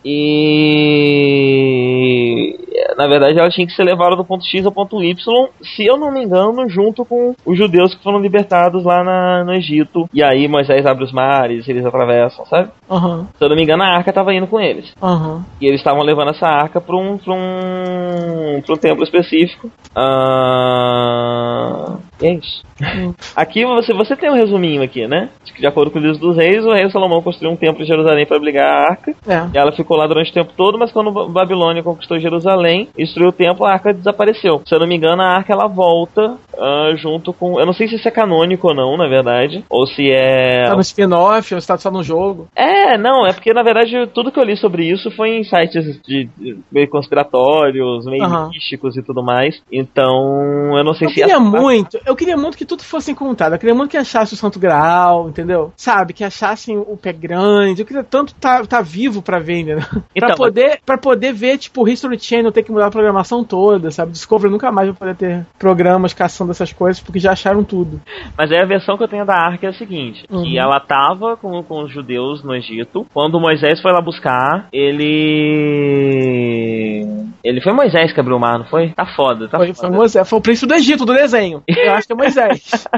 E na verdade ela tinha que ser levada do ponto X ao ponto Y, se eu não me engano, junto com os judeus que foram libertados lá na- no Egito. E aí Moisés abre os mares, eles atravessam, sabe? Aham, Se eu não me engano, a arca tava indo com eles. aham. E eles estavam levando essa arca para um, pra um, pra um templo específico. Ah, e isso. Hum. Aqui você, você tem um resuminho aqui, né? De acordo com o livro dos reis, o rei Salomão construiu um templo em Jerusalém para abrigar a arca. É. E ela ficou lá durante o tempo todo, mas quando Ba- Babilônia conquistou Jerusalém e destruiu o templo, a arca desapareceu. Se eu não me engano, a arca ela volta ah, junto com. Eu não sei se isso é canônico ou não, na verdade. Ou se é. Tá no spin-off, ou se tá só no jogo. É, não, é porque na verdade tudo que eu li sobre isso foi em sites de, de meio conspiratórios, meio Aham. místicos e tudo mais. Então, eu não sei Eu se queria essa- muito, eu queria muito que tudo fosse encontrado. Eu queria muito que achasse o Santo Graal, entendeu? Sabe, que achassem o pé grande. Eu queria tanto tá, tá vivo pra ver, entendeu? Então, pra, poder, pra poder ver, tipo, o History Channel ter que mudar a programação toda, sabe? Discovery nunca mais vai poder ter programas caçando essas coisas, porque já acharam tudo. Mas aí a versão que eu tenho da arca é a seguinte: Uhum. que ela tava com, com os judeus no Egito. Quando Moisés foi lá buscar, ele. Ele foi Moisés que abriu o mar, não foi? Tá foda, tá Foi, foi, foda. Moisés, foi o príncipe do Egito, do desenho. Acho que é Moisés.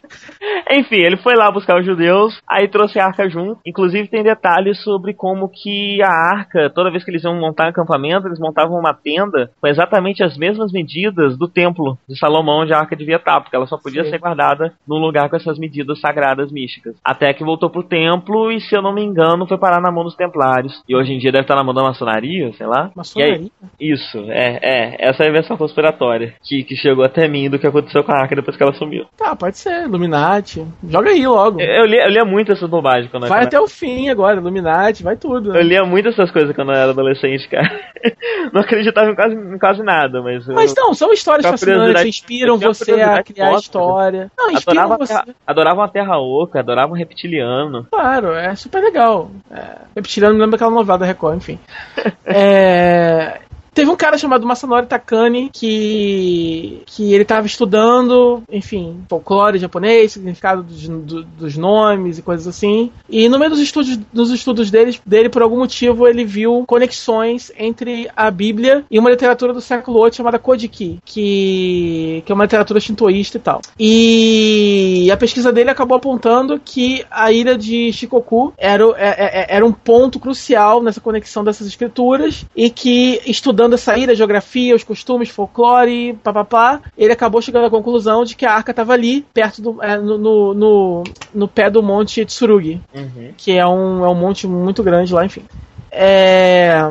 Enfim, ele foi lá buscar os judeus, aí trouxe a arca junto. Inclusive tem detalhes sobre como que a arca, toda vez que eles iam montar acampamento, eles montavam uma tenda com exatamente as mesmas medidas do templo de Salomão onde a arca devia estar, porque ela só podia Sim. ser guardada num lugar com essas medidas sagradas místicas. Até que voltou pro templo e, se eu não me engano, foi parar na mão dos templários. E hoje em dia deve estar na mão da maçonaria, sei lá. E aí, Maçonaria. isso, é, é. Essa é a versão conspiratória que, que chegou até mim do que aconteceu com a arca depois que ela sumiu. Tá, pode ser. Illuminati. Joga aí logo. Eu, eu, lia, eu lia muito essas bobagens quando eu Vai quando até o fim agora, Illuminati, vai tudo. Eu lia muito essas coisas quando eu era adolescente, cara. Não acreditava em quase, em quase nada, mas. eu Mas não, são histórias fascinantes, inspiram você a criar foda, história. Não, inspiram adorava, você. terra, adorava uma terra oca, adorava um reptiliano. Claro, é super legal. É, Reptiliano me lembra daquela novela da Record, enfim. É, Teve um cara chamado Masanori Takane que, que ele estava estudando, enfim, folclore japonês, significado dos, do- dos nomes e coisas assim. E no meio dos estudos, dos estudos dele, dele, por algum motivo, ele viu conexões entre a Bíblia e uma literatura do século VIII chamada Kojiki, que, que é uma literatura shintoísta e tal. E a pesquisa dele acabou apontando que a ilha de Shikoku era, o- é- é- era um ponto crucial nessa conexão dessas escrituras e que estudando essa ilha, a geografia, os costumes, folclore, papapá, ele acabou chegando à conclusão de que a arca estava ali, perto do é, no, no, no, no pé do monte Tsurugi, Uhum. que é um, é um monte muito grande lá, enfim. É,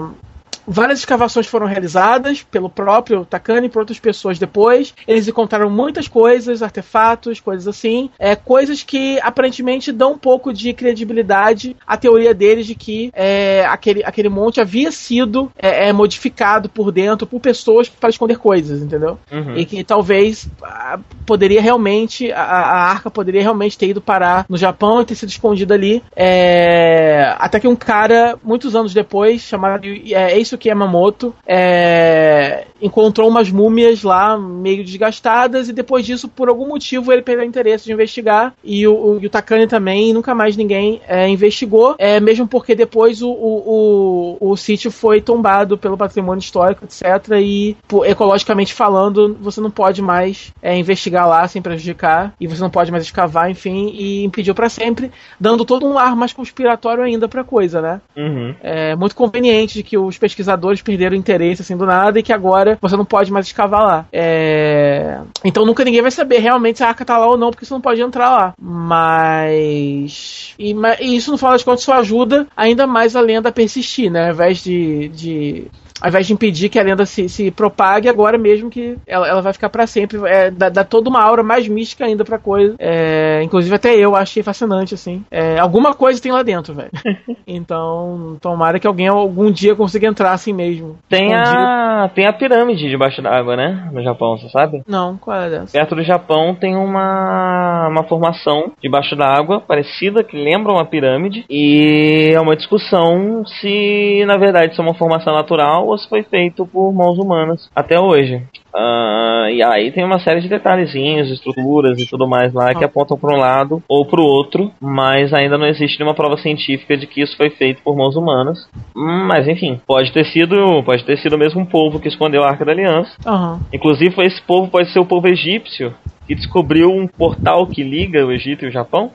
várias escavações foram realizadas pelo próprio Takane e por outras pessoas depois. Eles encontraram muitas coisas, artefatos, coisas assim. É, coisas que aparentemente dão um pouco de credibilidade à teoria deles de que é, aquele, aquele monte havia sido é, é modificado por dentro por pessoas para esconder coisas, entendeu? Uhum. E que talvez a, poderia realmente, a, a, arca poderia realmente ter ido parar no Japão e ter sido escondida ali. É, até que um cara, muitos anos depois, chamado é, Eisuke Yamamoto, é, encontrou umas múmias lá meio desgastadas e depois disso, por algum motivo, ele perdeu interesse de investigar e o, o, Takane também, nunca mais ninguém é, investigou, é, mesmo porque depois o, o, o, o sítio foi tombado pelo patrimônio histórico, etc. E ecologicamente falando, você não pode mais é, investigar lá sem prejudicar e você não pode mais escavar, enfim, e impediu para sempre, dando todo um ar mais conspiratório ainda pra coisa, né? Uhum. É muito conveniente de que os pesquisadores perderam interesse assim do nada e que agora você não pode mais escavar lá. É... Então nunca ninguém vai saber realmente se a arca tá lá ou não, porque você não pode entrar lá. Mas. E, e isso no final das contas só ajuda ainda mais a lenda a persistir, né? Ao invés de, de ao invés de impedir que a lenda se, se propague, agora mesmo que ela, ela vai ficar para sempre. É, dá, dá, toda uma aura mais mística ainda pra coisa. É, inclusive até eu achei fascinante, assim. É, alguma coisa tem lá dentro, velho. então, tomara que alguém algum dia consiga entrar assim mesmo. Tem, a, tem a pirâmide debaixo d'água, né? No Japão, você sabe? Não, qual é dessa? Perto do Japão tem uma, uma formação debaixo d'água parecida, que lembra uma pirâmide. E é uma discussão se, na verdade, isso é uma formação natural fosse foi feito por mãos humanas até hoje. Uh, e aí tem uma série de detalhezinhos, estruturas e tudo mais lá que apontam para um lado ou para o outro, mas ainda não existe nenhuma prova científica de que isso foi feito por mãos humanas. Mas enfim, pode ter sido, pode ter sido o mesmo povo que escondeu a Arca da Aliança. Uhum. Inclusive, esse povo pode ser o povo egípcio que descobriu um portal que liga o Egito e o Japão.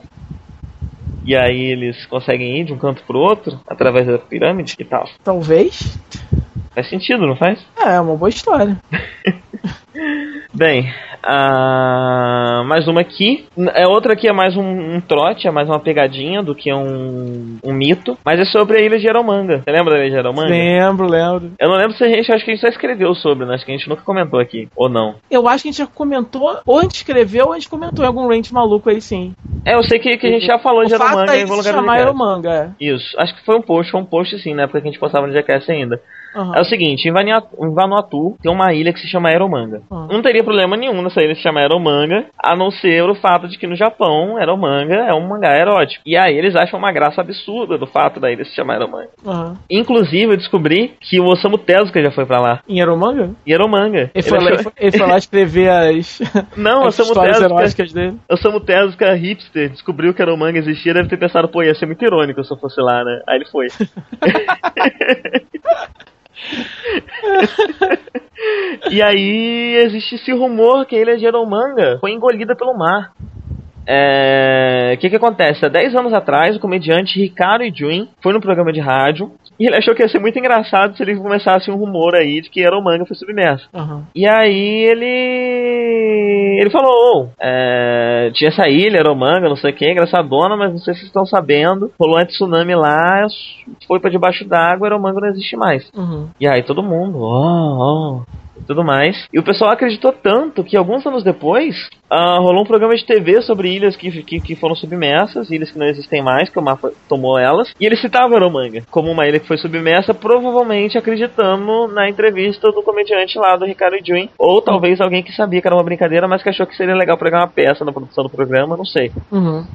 E aí eles conseguem ir de um canto pro outro através da pirâmide e tal. Talvez. Faz sentido, não faz? É, é uma boa história. Bem, uh, mais uma aqui. É outra aqui é mais um, um, trote, é mais uma pegadinha do que um, um mito. Mas é sobre a ilha de Aromanga. Você lembra da ilha de Aromanga? Lembro, lembro. Eu não lembro se a gente, acho que a gente só escreveu sobre, né? Acho que a gente nunca comentou aqui, ou não. Eu acho que a gente já comentou, ou a gente escreveu, ou a gente comentou em algum range maluco aí sim. É, eu sei que, que a gente já falou de Aromanga em algum lugar chamar Aromanga, é. Isso, acho que foi um post, foi um post sim, na época que a gente postava no Jackass ainda. Uhum. É o seguinte, em Vanuatu tem uma ilha que se chama Aeromanga. Uhum. Não teria problema nenhum nessa ilha se chamar Aeromanga, a não ser o fato de que no Japão, Aeromanga é um mangá erótico. E aí eles acham uma graça absurda do fato da ilha se chamar Aeromanga. Uhum. Inclusive, eu descobri que o Osamu Tezuka já foi pra lá. Em Aeromanga? Em Aeromanga. Ele, ele, foi, achou... ele foi lá escrever as, não, as histórias Tezuka, eróticas dele. Osamu Tezuka hipster descobriu que Aeromanga existia, deve ter pensado, pô, ia ser muito irônico se eu fosse lá, né? Aí ele foi. e aí existe esse rumor que a ilha de Eromanga foi engolida pelo mar. É... O que que acontece? Há 10 anos atrás, o comediante Ricardo Jun foi no programa de rádio e ele achou que ia ser muito engraçado se ele começasse um rumor aí de que era o manga foi submerso. Uhum. E aí ele. Ele falou: oh, é... tinha essa ilha, era o manga, não sei o que, engraçadona, mas não sei se vocês estão sabendo. Rolou um tsunami lá, foi para debaixo d'água, era o manga não existe mais. Uhum. E aí todo mundo, oh, oh tudo mais. E o pessoal acreditou tanto que alguns anos depois uh, rolou um programa de TV sobre ilhas que, que, que, foram submersas, ilhas que não existem mais, que o mapa tomou elas. E ele citava Aromanga como uma ilha que foi submersa, provavelmente acreditando na entrevista do comediante lá do Ricardo Jun. Ou talvez alguém que sabia que era uma brincadeira, mas que achou que seria legal pegar uma peça na produção do programa, não sei. Uhum.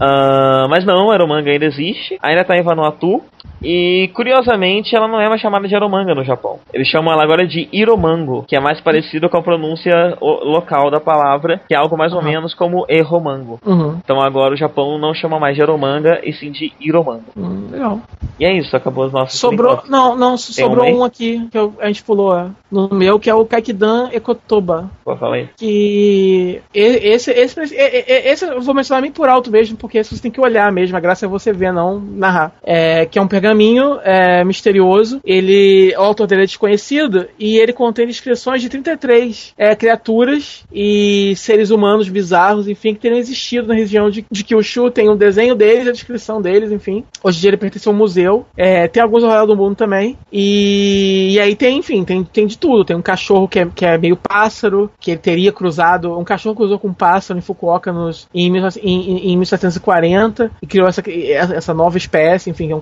Uh, mas não, Aromanga ainda existe, ainda tá em Vanuatu. E curiosamente, ela não é mais chamada de Aromanga no Japão. Eles chamam ela agora de Iromango, que é mais parecido com a pronúncia local da palavra, que é algo mais uhum. ou menos como Erromango. Uhum. Então agora o Japão não chama mais de Aromanga e sim de Iromango. Uhum, legal. E é isso, acabou os nossos. Sobrou, não, não, sobrou um, um, aqui que eu, a gente pulou é, no meu, que é o Kaikidan Ekotoba. Pô, fala aí. Que esse, esse, esse, esse, eu vou mencionar bem por alto mesmo, porque você tem que olhar mesmo, a graça é você ver, não narrar. É, que é um pergaminho pergaminho é, misterioso. Ele, o autor dele é desconhecido e ele contém descrições de 33 é, criaturas e seres humanos bizarros, enfim, que teriam existido na região de, de Kyushu. Tem um desenho deles, a descrição deles, enfim. Hoje em dia ele pertence a um museu. É, tem alguns ao redor do mundo também. E, e aí tem, enfim, tem, tem de tudo. Tem um cachorro que é, que é meio pássaro, que ele teria cruzado. Um cachorro cruzou com um pássaro em Fukuoka nos, em, em, em 1740 e criou essa, essa nova espécie, enfim, que é um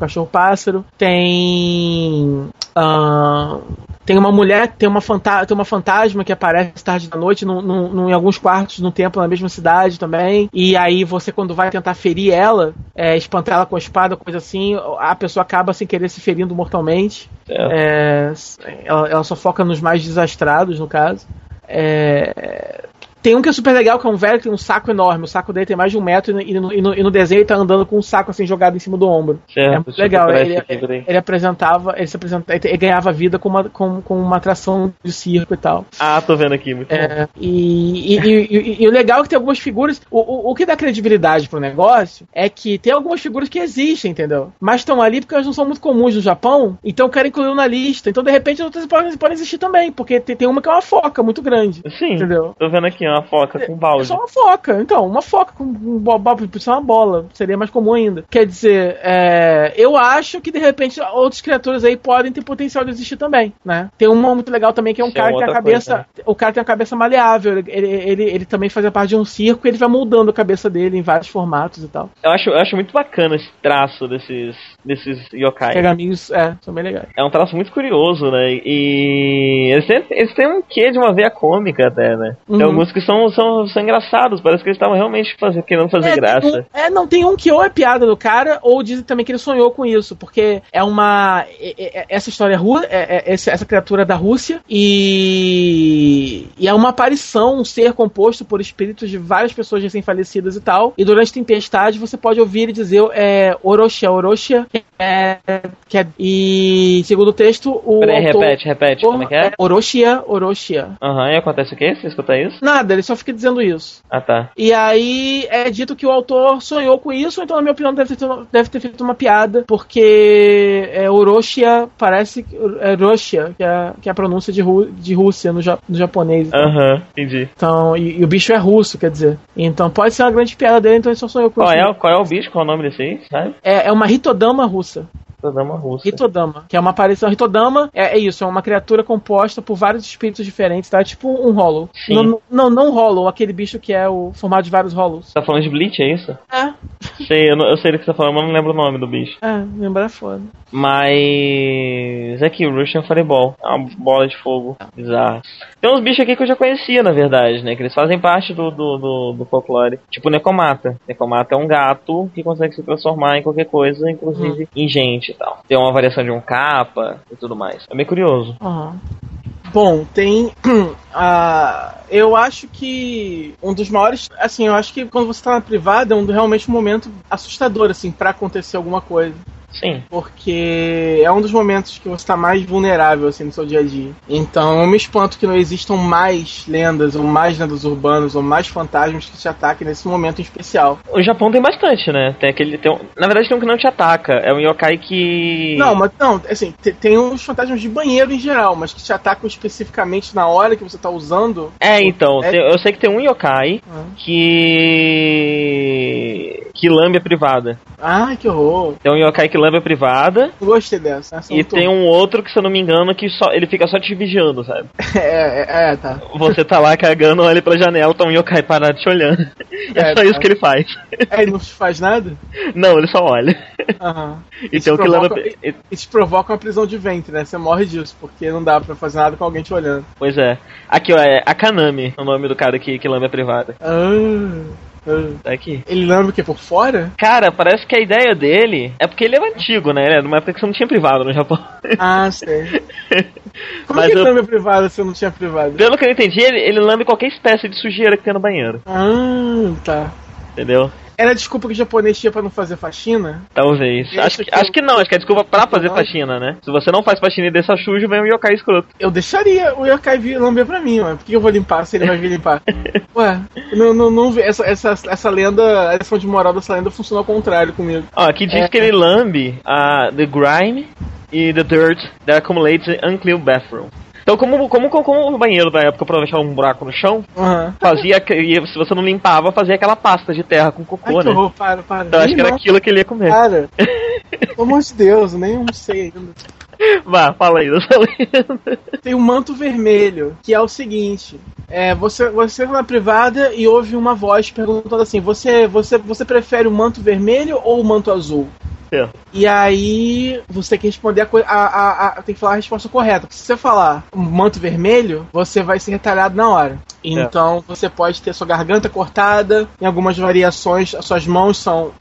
cachorro-pássaro. Tem. Uh, tem uma mulher, tem uma, tem uma fantasma que aparece tarde da noite no, no, no, em alguns quartos no templo na mesma cidade também. E aí você, quando vai tentar ferir ela, é, espantar ela com a espada, coisa assim, a pessoa acaba sem querer se ferindo mortalmente. É. É, ela, ela, só foca nos mais desastrados, no caso. É, tem um que é super legal, que é um velho que tem um saco enorme. O saco dele tem mais de um metro e no, e no, e no desenho ele tá andando com um saco assim jogado em cima do ombro. Certo, é muito legal. Ele, ele, ele, apresentava, ele se apresentava, ele ganhava vida com uma, com, com uma atração de circo e tal. Ah, tô vendo aqui, muito é. E, e, e, o legal é que tem algumas figuras. O, o, o, que dá credibilidade pro negócio é que tem algumas figuras que existem, entendeu? Mas estão ali porque elas não são muito comuns no Japão, então querem incluir na lista. Então, de repente, outras podem, podem existir também, porque tem, tem uma que é uma foca muito grande. Sim, entendeu? Tô vendo aqui, ó uma foca com balde. É só uma foca. Então, uma foca com um balde, precisa uma bola. Seria mais comum ainda. Quer dizer, é, eu acho que de repente outras criaturas aí podem ter potencial de existir também, né? Tem uma muito legal também que é um Isso é cara é que tem a cabeça. Coisa, né? O cara tem a cabeça maleável. Ele, ele, ele, também fazia parte de um circo e ele vai moldando a cabeça dele em vários formatos e tal. Eu acho, eu acho muito bacana esse traço desses, desses yokai. Pergaminhos, é, são bem legais. É um traço muito curioso, né? E eles têm, eles têm um quê de uma veia cômica até, né? Uhum. Tem alguns que são, são são, engraçados. Parece que eles estavam realmente fazer, querendo fazer é, graça. Um, é, não, tem um que ou é piada do cara, ou dizem também que ele sonhou com isso, porque é uma. É, é, essa história é, é, essa criatura da Rússia, e, e é uma aparição, um ser composto por espíritos de várias pessoas recém-falecidas e tal. E durante tempestade você pode ouvir ele dizer é, Orochia, Orochia, é, que é, e segundo o texto, o. Peraí, autor, repete, repete, como é que é? Orochia, Orochia. Aham, uhum, e acontece o quê? Você escuta isso? Nada, ele só fica dizendo isso. Ah, tá. E aí é dito que o autor sonhou com isso, então, na minha opinião, deve ter, deve ter feito uma piada, porque é, Orochia parece é Roshia, que é, que é a pronúncia de, Ru, de Rússia no, no japonês. Aham, uhum, entendi. Então, e, e, o bicho é russo, quer dizer. Então pode ser uma grande piada dele, então ele só sonhou com qual isso. É, qual é o bicho? Qual é o nome desse aí? Sabe? É, é uma Ritodama russa. Ritodama russa. Ritodama, que é uma aparição. Ritodama é, é, isso, é uma criatura composta por vários espíritos diferentes, tá? Tipo um Hollow. Não, não, não Hollow, aquele bicho que é o formado de vários Hollows. Tá falando de Bleach, é isso? É. Sei, eu, eu sei do que você tá falando, mas não lembro o nome do bicho. É, lembrar é foda. Mas. É aqui, o Russian Fireball. É uma bola de fogo bizarra. Tem uns bichos aqui que eu já conhecia, na verdade, né? Que eles fazem parte do, do, do, do folclore. Tipo Necomata. Necomata é um gato que consegue se transformar em qualquer coisa, inclusive hum. em gente e tal. Tem uma variação de um capa e tudo mais. É meio curioso. Uhum. Bom, tem. Uh, eu acho que um dos maiores. Assim, eu acho que quando você tá na privada é um realmente um momento assustador, assim, para acontecer alguma coisa. Sim. Porque é um dos momentos que você está mais vulnerável assim no seu dia a dia. Então eu me espanto que não existam mais lendas, ou mais lendas urbanas, ou mais fantasmas que te ataquem nesse momento em especial. O Japão tem bastante, né? Tem aquele. Tem um, na verdade, tem um que não te ataca. É um yokai que. Não, mas não, assim, tem, uns fantasmas de banheiro em geral, mas que te atacam especificamente na hora que você está usando. É, então. É... Eu sei que tem um yokai ah. que. que lambe a privada. Ai, que horror. Tem um yokai que lambe a privada. Gostei dessa. e tem um outro que, se eu não me engano, que só ele fica só te vigiando, sabe? É, é, é tá. Você tá lá cagando, olha pra janela, tá um yokai parado te olhando. É, é só tá. isso que ele faz. É, ele não faz nada? Não, ele só olha. Aham. E tem o que leva. Isso provoca uma prisão de ventre, né? Você morre disso, porque não dá pra fazer nada com alguém te olhando. Pois é. Aqui, ó, é Akanami, o nome do cara que, que lambe a privada. Ah. Tá aqui. Ele lembra o que? Por fora? Cara, parece que a ideia dele é porque ele é antigo, né? Ele é numa época que você não tinha privado no Japão. Ah, sei. Como Mas que eu... privado se eu não tinha privado? Pelo que eu entendi, ele, ele lambe qualquer espécie de sujeira que tem no banheiro. Ah, tá. Entendeu? Era a desculpa que o japonês tinha pra não fazer faxina? Talvez. Acho que, que acho eu- que não, acho que é desculpa pra fazer Não. faxina, né? Se você não faz faxina e deixa sujo, vem um yokai escroto. Eu deixaria o Yokai vir lamber pra mim, ué. Por que eu vou limpar se ele vai vir limpar? Ué, não, não, não, essa, essa, essa lenda, a lição de moral dessa lenda funciona ao contrário comigo. Ó, aqui diz É. que ele lambe a The Grime e The Dirt that accumulates in unclean bathroom. Então, como, como, como o banheiro da época provavelmente era um buraco no chão, Aham. fazia. que- e se você não limpava, fazia aquela pasta de terra com Ai, cocô, que né? horror, para, para. Então acho que era aquilo que ele ia comer. Cara, pelo amor de Deus, eu nem sei ainda. Vá, fala aí lenda. Tem o manto vermelho, que é o seguinte: é, você, você na privada e ouve uma voz perguntando assim: você, você, você prefere o manto vermelho ou o manto azul? É. E aí você tem que responder a, a, a, tem que falar a resposta correta. Se você falar manto vermelho, você vai ser retalhado na hora. Então você pode ter sua garganta cortada, em algumas variações, as suas mãos são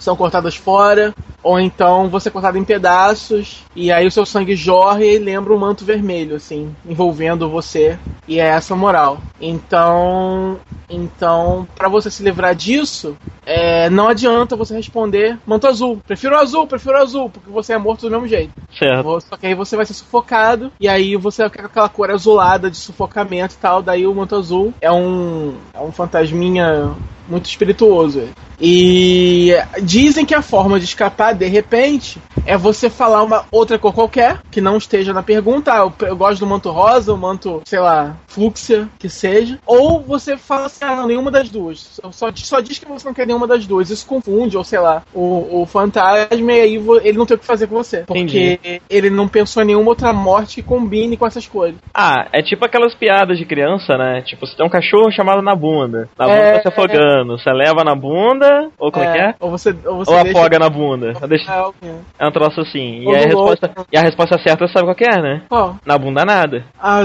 são cortadas fora, ou então você é cortado em pedaços, e aí o seu sangue jorra e lembra um manto vermelho, assim, envolvendo você. E é essa a moral. Então, então, para você se livrar disso, é, não adianta você responder manto azul. Prefiro o azul, prefiro o azul, porque você é morto do mesmo jeito. Certo. Só que aí você vai ser sufocado, e aí você vai ficar com aquela cor azulada de sufocamento e tal. Daí o manto azul é um, é um fantasminha muito espirituoso. E dizem que a forma de escapar de repente é você falar uma outra cor qualquer que não esteja na pergunta. Ah, eu, eu gosto do manto rosa, o manto, sei lá, fúcsia, que seja. Ou você fala assim, ah, não, nenhuma das duas. Só, só, diz- que você não quer nenhuma das duas. Isso confunde, ou sei lá, o, o fantasma e aí ele não tem o que fazer com você. Porque Entendi. ele não pensou em nenhuma outra morte que combine com essas cores. Ah, é tipo aquelas piadas de criança, né? Tipo, você tem um cachorro chamado na bunda. Na bunda É, tá se afogando. Você leva na bunda, ou como é, que é? Ou você, ou você Ou afoga na bunda. Deixa... Ok. É um troço assim. E a, resposta... e a resposta certa sabe qual que é, né? Qual? Na bunda nada. Ah,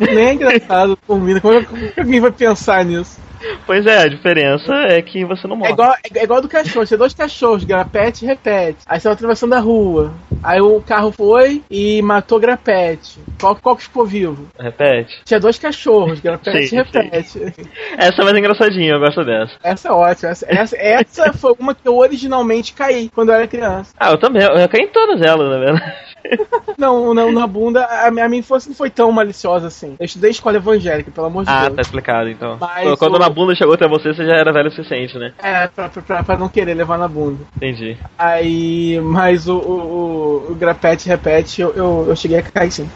nem é engraçado combina. É- como é que alguém vai pensar nisso? Pois é, a diferença é que você não É morre. igual, é igual do cachorro. Tem dois cachorros, grapete e repete. Aí você atravessando a rua. Aí o carro foi e matou grapete. Qual, qual que ficou vivo? Repete. Tinha dois cachorros, grapete Sim, e repete. Essa é mais engraçadinha, eu gosto dessa. Essa é ótima. Essa, essa, essa foi uma que eu originalmente caí quando eu era criança. Ah, eu também. Eu caí em todas elas, na verdade. Não, não na bunda, a, minha- a minha infância não foi tão maliciosa assim. Eu estudei escola evangélica, pelo amor de Ah, Deus. tá explicado então. Mas Quando o- na bunda chegou até você, você já era velho o suficiente, né? É, pra, pra, pra, não querer levar na bunda. Entendi. Aí, mas o, o, o, o grapete repete, eu, eu, eu cheguei a cair sim.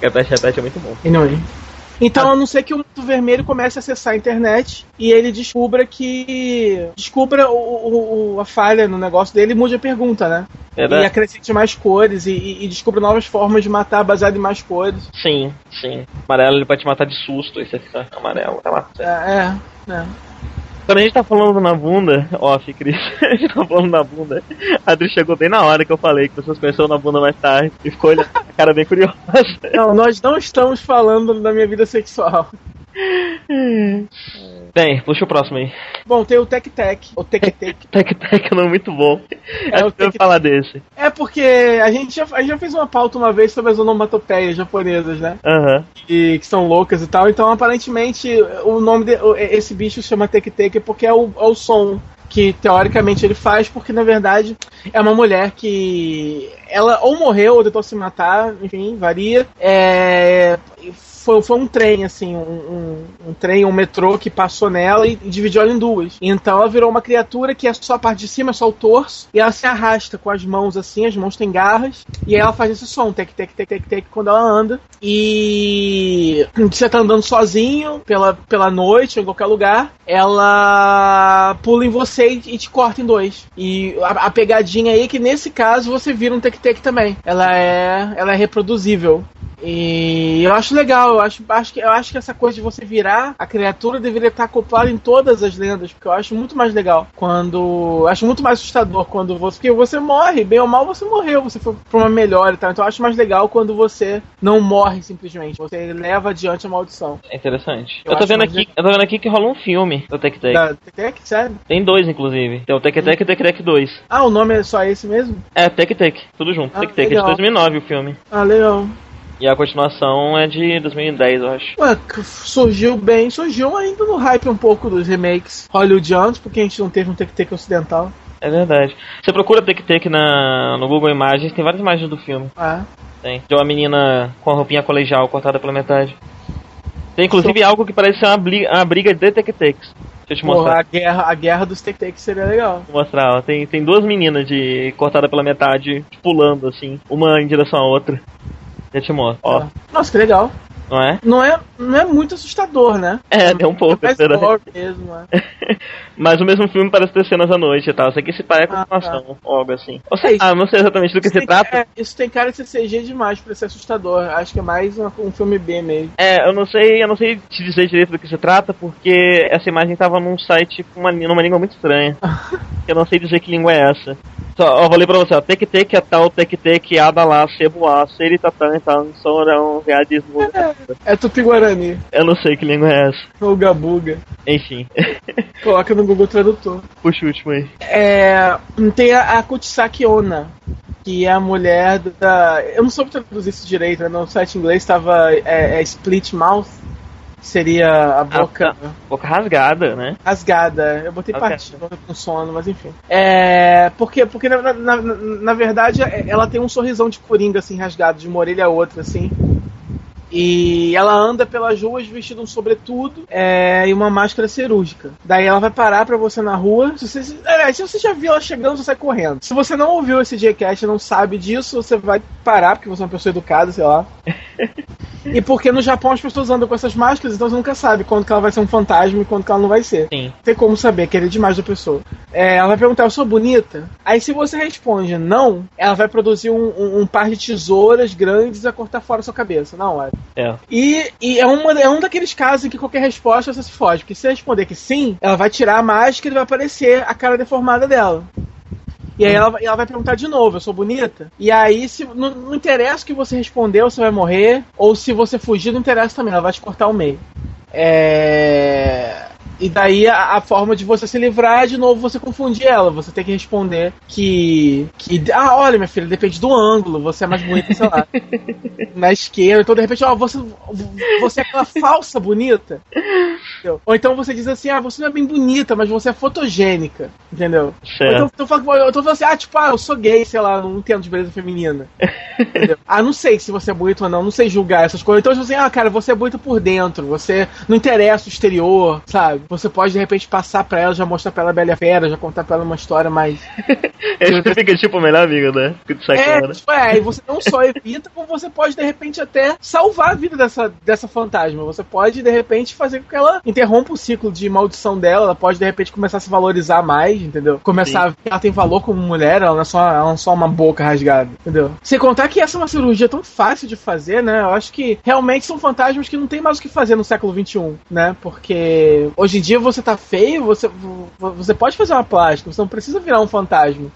Repete, repete é muito bom. Anyway. Então, a não ser que o Manto Vermelho comece a acessar a internet e ele descubra que. descubra o, o- o- a falha no negócio dele e mude a pergunta, né? E Verdade? acrescente mais cores e, e, e descubra novas formas de matar baseado em mais cores. Sim, sim. Amarelo ele pode te matar de susto, aí você fica amarelo. Tá lá. É, é. é. Quando a gente tá falando na bunda, off, Cris, a gente tá falando na bunda, a Adri chegou bem na hora que eu falei que vocês conheceram na bunda mais tarde e ficou olhando a cara bem curiosa. Não, nós não estamos falando da minha vida sexual. Bem, puxa o próximo aí. Bom, tem o Tec Tec, o Tec Tec. Tec Tec é um nome muito bom. É, Acho o Tec- falar desse. É porque a gente, já, a gente já fez uma pauta uma vez sobre as onomatopeias japonesas, né? Aham. e que são loucas e tal. Então, aparentemente, o nome de, esse bicho se chama Tek Tek porque é o, é o som que teoricamente ele faz, porque na verdade é uma mulher que ela ou morreu ou tentou se matar, enfim, varia. É, foi, foi um trem, assim, um, um, um trem, um metrô que passou nela e, e dividiu ela em duas. Então ela virou uma criatura que é só a parte de cima, é só o torso, e ela se arrasta com as mãos assim, as mãos têm garras, e aí ela faz esse som, tec, tec, tec, tec, tec, quando ela anda. E você tá andando sozinho pela, pela noite, em qualquer lugar, ela pula em você e, e te corta em dois. E a, a pegadinha aí é que nesse caso você vira um tec-tec também. Ela é, ela é reproduzível. E eu acho legal, eu acho, acho que, eu acho que essa coisa de você virar a criatura deveria estar acoplada em todas as lendas, porque eu acho muito mais legal quando. Acho muito mais assustador quando você. Porque você morre, bem ou mal você morreu, você foi pra uma melhor e tal. Então eu acho mais legal quando você não morre simplesmente, você leva adiante a maldição. É interessante. Eu Eu, tô vendo aqui, eu tô vendo aqui que rola um filme do Tec Tec. Da Tec, sério? Tem dois, inclusive. Tem o Tec Tec e o Tec Tec 2. Ah, o nome é só esse mesmo? É, Tec Tec. Tudo junto. Ah, Tec Tec, é de legal. 2009 o filme. Ah, legal. E a continuação é de 2010, eu acho. Ué, surgiu bem, surgiu ainda no hype um pouco dos remakes hollywoodianos, porque a gente não teve um tic-tac ocidental. É verdade. Você procura tic-tac na, no Google Imagens, tem várias imagens do filme. Ah. Tem. De uma menina com a roupinha colegial cortada pela metade. Tem inclusive algo que parece ser uma, briga, uma briga de tic-tacs. Deixa eu te mostrar. Porra, a guerra, a guerra dos tic-tacs seria legal. Vou mostrar, ó. Tem, tem duas meninas de cortada pela metade, pulando assim, uma em direção à outra. Eu te mostrar, ó. Nossa, que legal. Não é? Não é, não é muito assustador, né? É, tem um pouco, é é horror mesmo, né? Mas o mesmo filme parece ter cenas à noite e tal. Isso aqui se parece com Ah, continuação, ou algo assim. Ou É sei, isso. ah, não sei exatamente do que se tem- trata. é, isso tem cara de ser CG demais pra ser assustador. Acho que é mais uma- um filme B mesmo. É, eu não sei, eu não sei te dizer direito do que se trata, porque essa imagem tava num site com uma, numa língua muito estranha. eu não sei dizer que língua é essa. Só, vou ler pra você, ó. Tek tek tal, tek tek, adalá, seboá, seritatã, tal, sorão, readismo. É Tupi-Guarani, Eu não sei que língua é essa. ou Gabuga. Enfim, Coloca no Google Tradutor. puxa o último aí. É, tem a, a Kuchisaki Onna, que é a mulher da. Eu não soube traduzir isso direito, né? no site inglês estava é, é Split Mouth, que seria a boca Boca rasgada, né? rasgada. Eu botei Ok. partida com sono, mas enfim. É, porque porque na, na, na, na verdade é- ela tem um sorrisão de coringa assim rasgado de uma orelha a outra assim. E ela anda pelas ruas vestida um sobretudo é, e uma máscara cirúrgica. Daí ela vai parar pra você na rua. Se você, se você já viu ela chegando, você sai correndo. Se você não ouviu esse Jcast e não sabe disso, você vai parar, porque você é uma pessoa educada, sei lá. E porque no Japão as pessoas andam com essas máscaras, então você nunca sabe quando que ela vai ser um fantasma e quando que ela não vai ser. Sim. Tem como saber, querer demais da pessoa. É, ela vai perguntar, eu sou bonita? Aí se você responde não, ela vai produzir um, um- um par de tesouras grandes a cortar fora a sua cabeça na hora. É. E, e é, uma, é um daqueles casos em que qualquer resposta você se foge. Porque se responder que sim, ela vai tirar a máscara e vai aparecer a cara deformada dela. E aí ela, vai- ela vai perguntar de novo, eu sou bonita? E aí, se não, não interessa o que você respondeu, você vai morrer. Ou se você fugir, não interessa também, ela vai te cortar o meio. É... E daí a, a forma de você se livrar é de novo você confundir ela. Você tem que responder que. que ah, olha, minha filha, depende do ângulo, você é mais bonita, sei lá. na esquerda, então de repente, ó, você, você é aquela falsa bonita. Entendeu? Ou então você diz assim, ah, você não é bem bonita, mas você é fotogênica, entendeu? Ou Certo. então, então, fala- eu tô falando assim, ah, tipo, ah, eu sou gay, sei lá, não entendo de beleza feminina. Entendeu? Ah, não sei se você é bonito ou não, não sei julgar essas coisas. Então, tipo assim, ah, cara, você é bonito por dentro, você não interessa o exterior, sabe? Você pode, de repente, passar pra ela, já mostrar pra ela a Bela e a Fera, já contar pra ela uma história mais. Esse fica tipo o melhor amigo, né? Fica de É, sacana. tipo, é, e você não só evita, como você pode, de repente, até salvar a vida dessa, dessa fantasma. Você pode, de repente, fazer com que ela interrompa o ciclo de maldição dela. Ela pode, de repente, começar a se valorizar mais, entendeu? Começar Sim. a ver que ela tem valor como mulher, ela não é só, ela não é só uma boca rasgada, entendeu? Sem contar que essa é uma cirurgia tão fácil de fazer, né? Eu acho que realmente são fantasmas que não tem mais o que fazer no século XXI, né? Porque hoje em dia você tá feio, você, você pode fazer uma plástica, você não precisa virar um fantasma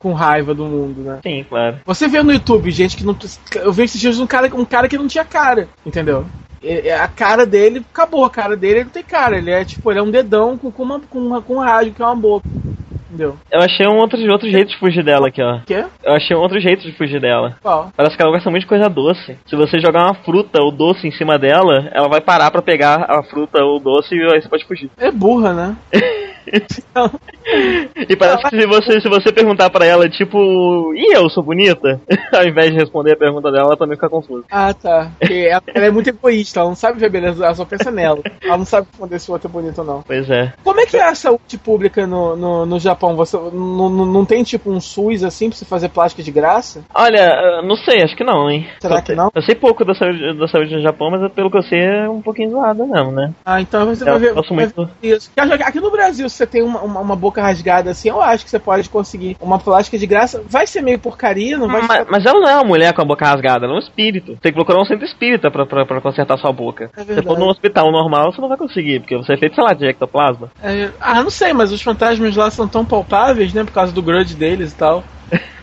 com raiva do mundo, né? Sim, claro. Você vê no YouTube gente que não. Eu vi esses dias um cara, um cara que não tinha cara, entendeu? A cara dele, acabou a cara dele, ele não tem cara. Ele é tipo, ele é um dedão com, com, uma, com, uma, com um rádio, que é uma boca. Entendeu? Eu achei um outro, outro jeito de fugir dela aqui, ó. Quê? Eu achei um outro jeito de fugir dela. Qual? Parece que ela gosta muito de coisa doce. Se você jogar uma fruta ou doce em cima dela, ela vai parar pra pegar a fruta ou doce e aí você pode fugir. É burra, né? E parece que se você, se você perguntar pra ela, tipo, e eu sou bonita? Ao invés de responder a pergunta dela, ela também fica confusa. Ah, tá. Porque ela, ela é muito egoísta, ela não sabe ver beleza, ela só pensa nela. Ela não sabe responder se o outro é bonito ou não. Pois é. Como é que é a saúde pública no, no, no Japão? Você não, não, tem tipo um SUS assim pra você fazer plástica de graça? Olha, não sei, acho que não, hein? Será Eu que sei- não? Eu sei pouco da saúde, da saúde no Japão, mas pelo que eu sei é um pouquinho zoada mesmo, né? Ah, então você Eu vai ver. vai muito. ver Isso. Aqui no Brasil, se você tem uma, uma, uma boca rasgada assim, eu acho que você pode conseguir uma plástica de graça. Vai ser meio porcaria, não vai Mas, ficar. mas ela não é uma mulher com a boca rasgada, ela é um espírito. Tem que procurar um centro espírita pra, pra, pra consertar sua boca. É Se for num hospital normal, você não vai conseguir, porque você é feito, sei lá, de ectoplasma. É, ah, não sei, mas os fantasmas lá são tão palpáveis, né? Por causa do grudge deles e tal.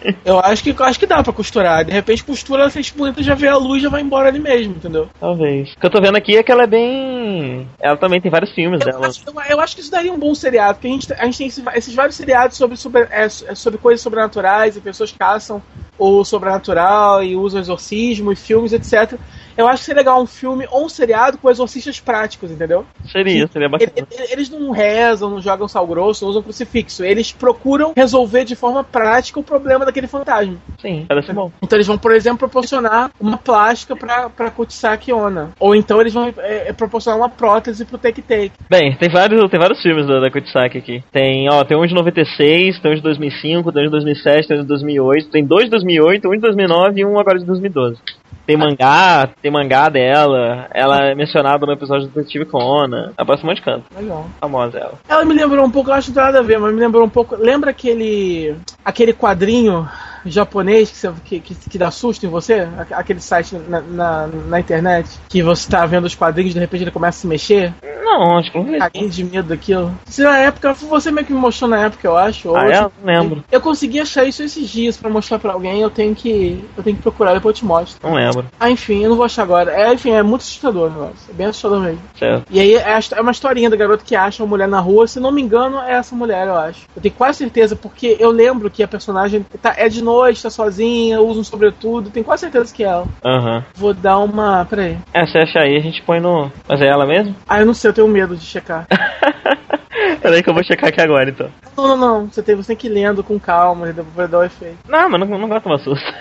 Eu acho que, acho que dá pra costurar. De repente costura, ela sente bonita, já vê a luz já vai embora ali mesmo, entendeu? Talvez. O que eu tô vendo aqui é que ela é bem. Ela também tem vários filmes Eu dela. acho, eu, eu acho que isso daria um bom seriado, porque a gente, a gente tem esses, esses vários seriados sobre, sobre, é, sobre coisas sobrenaturais e pessoas caçam o sobrenatural e usam exorcismo e filmes, etc. Eu acho que seria legal um filme ou um seriado com exorcistas práticos, entendeu? Seria, seria bacana. Ele- ele- Eles não rezam, não jogam sal grosso, não usam crucifixo. Eles procuram resolver de forma prática o problema daquele fantasma. Sim, parece bom. Então eles vão, por exemplo, proporcionar uma plástica pra, pra Kutsaki Onna. Ou então eles vão é, é, proporcionar uma prótese pro Take Take. Bem, tem vários, tem vários filmes da, da Kutsaki aqui. Tem, ó, tem um de 96, tem um de 2005, tem um de 2007, tem um de 2008, tem dois de 2008, um de 2009 e um agora de 2012. Tem mangá, tem mangá dela, ela é mencionada no episódio do Detetive Conan. Aparece um monte de canto. Legal. Famosa ela. Ela me lembrou um pouco, eu acho que não tem nada a ver, mas me lembrou um pouco. Lembra aquele. aquele quadrinho japonês que, você- que, que, que dá susto em você? Aque- Aquele site na, na, na internet que você tá vendo os quadrinhos e de repente ele começa a se mexer? Não, acho que não vi. Caguei de medo daquilo. Se na época, você meio que me mostrou na época, eu acho. Ah, eu- é? Não lembro. Eu consegui achar isso esses dias pra mostrar pra alguém, eu tenho que. Eu tenho que procurar, depois eu te mostro. Não lembro. Ah, enfim, eu não vou achar agora. É, enfim, é muito assustador o negócio. É bem assustador mesmo. Certo. E aí é, é uma historinha do garoto que acha uma mulher na rua, se não me engano, é essa mulher, eu acho. Eu tenho quase certeza, porque eu lembro que a personagem tá, é de noite, tá sozinha, usa um sobretudo, tenho quase certeza que é ela. Aham. Vou dar uma. Peraí. É, se achar aí, a gente põe no. Mas é ela mesmo? Ah, eu não sei, eu tenho medo de checar. Peraí que eu vou checar aqui agora então. Não, não, não. Você tem, você tem que ir lendo com calma, vai dar o efeito. Não, mas não, não gosto de tomar susto.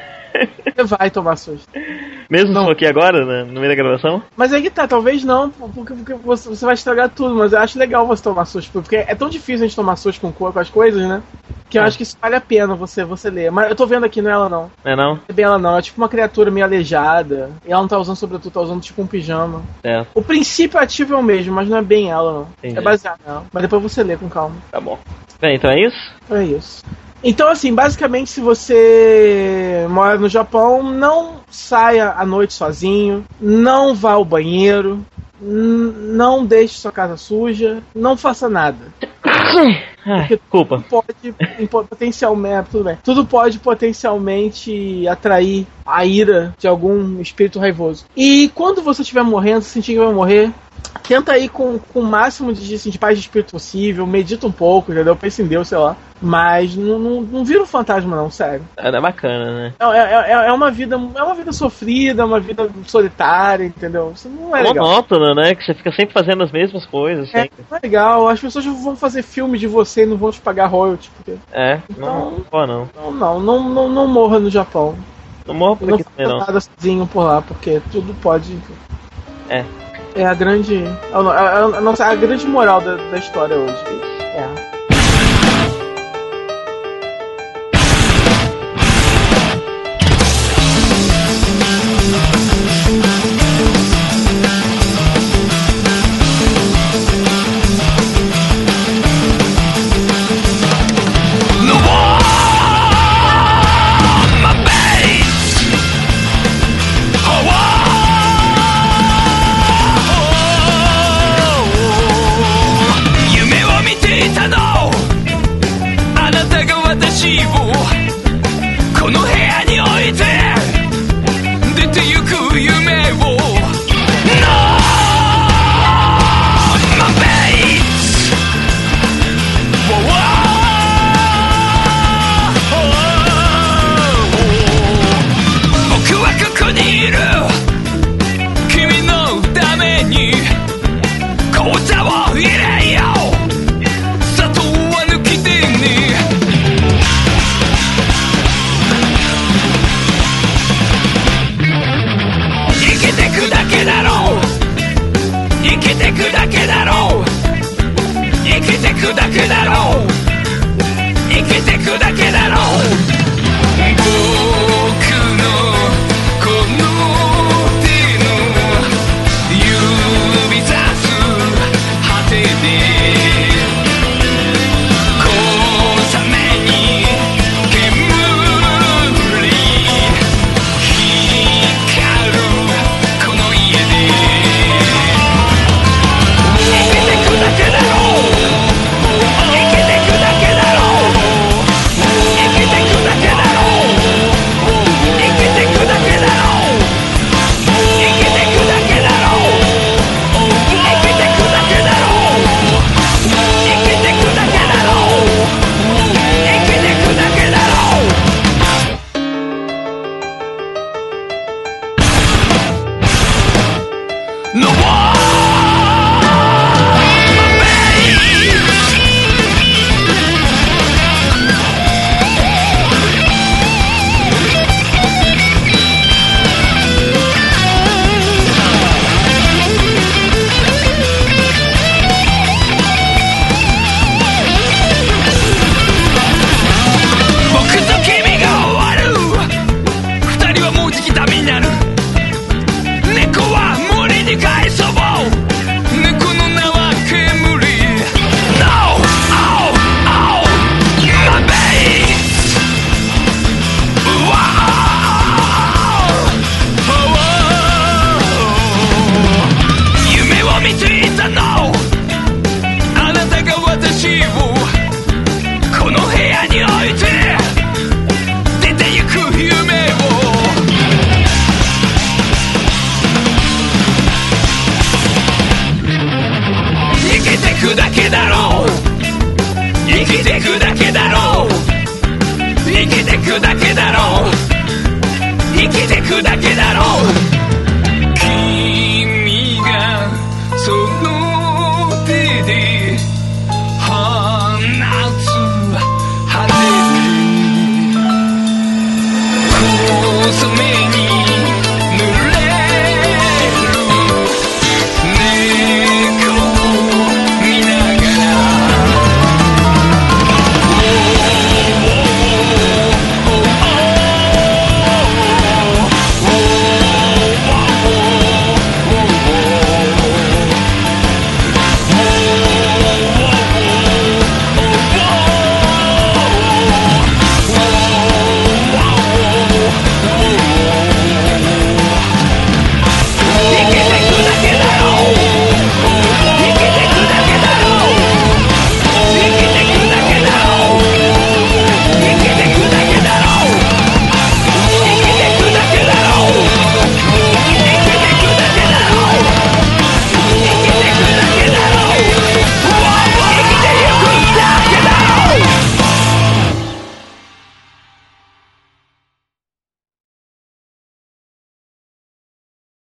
Você vai tomar susto. Mesmo Não. aqui agora, né, no meio da gravação? Mas aí que tá, talvez não, porque, porque você, vai estragar tudo, mas eu acho legal você tomar susto, porque é tão difícil a gente tomar susto com, co- com as coisas, né? Que eu É. acho que isso vale a pena você, você ler. Mas eu tô vendo aqui, não é ela não. É não? É bem ela não, é tipo uma criatura meio aleijada. E ela não tá usando sobretudo, tá usando tipo um pijama. Certo, O princípio ativo é o mesmo, mas não é bem ela não. Entendi. É baseado nela. Mas depois você lê com calma. tá bom. Bem, então é isso? É isso. Então, assim, basicamente, se você mora no Japão, não saia à noite sozinho, não vá ao banheiro, não deixe sua casa suja, não faça nada. Ai, desculpa. Pode potencialmente, tudo bem. Tudo pode potencialmente atrair a ira de algum espírito raivoso. E quando você estiver morrendo, se sentir que vai morrer, tenta ir com, com o máximo de, assim, de paz de espírito possível, medita um pouco, entendeu? Pensa em Deus, sei lá. Mas não, não, não vira um fantasma, não, sério. Era bacana, né? É, é, é- é uma vida, é uma vida sofrida, uma vida solitária, entendeu? Isso não é legal. Monótono, né? Que você fica sempre fazendo as mesmas coisas, É, sempre. não é legal. As pessoas vão fazer filme de você e não vão te pagar royalty. Porque... É, Então- não, não. Não, não, não, não, não morra no Japão. Não morro por Não aqui também, não. nada sozinho por lá, porque tudo pode. É. É a grande. A, a, a nossa, a grande moral da, da história hoje.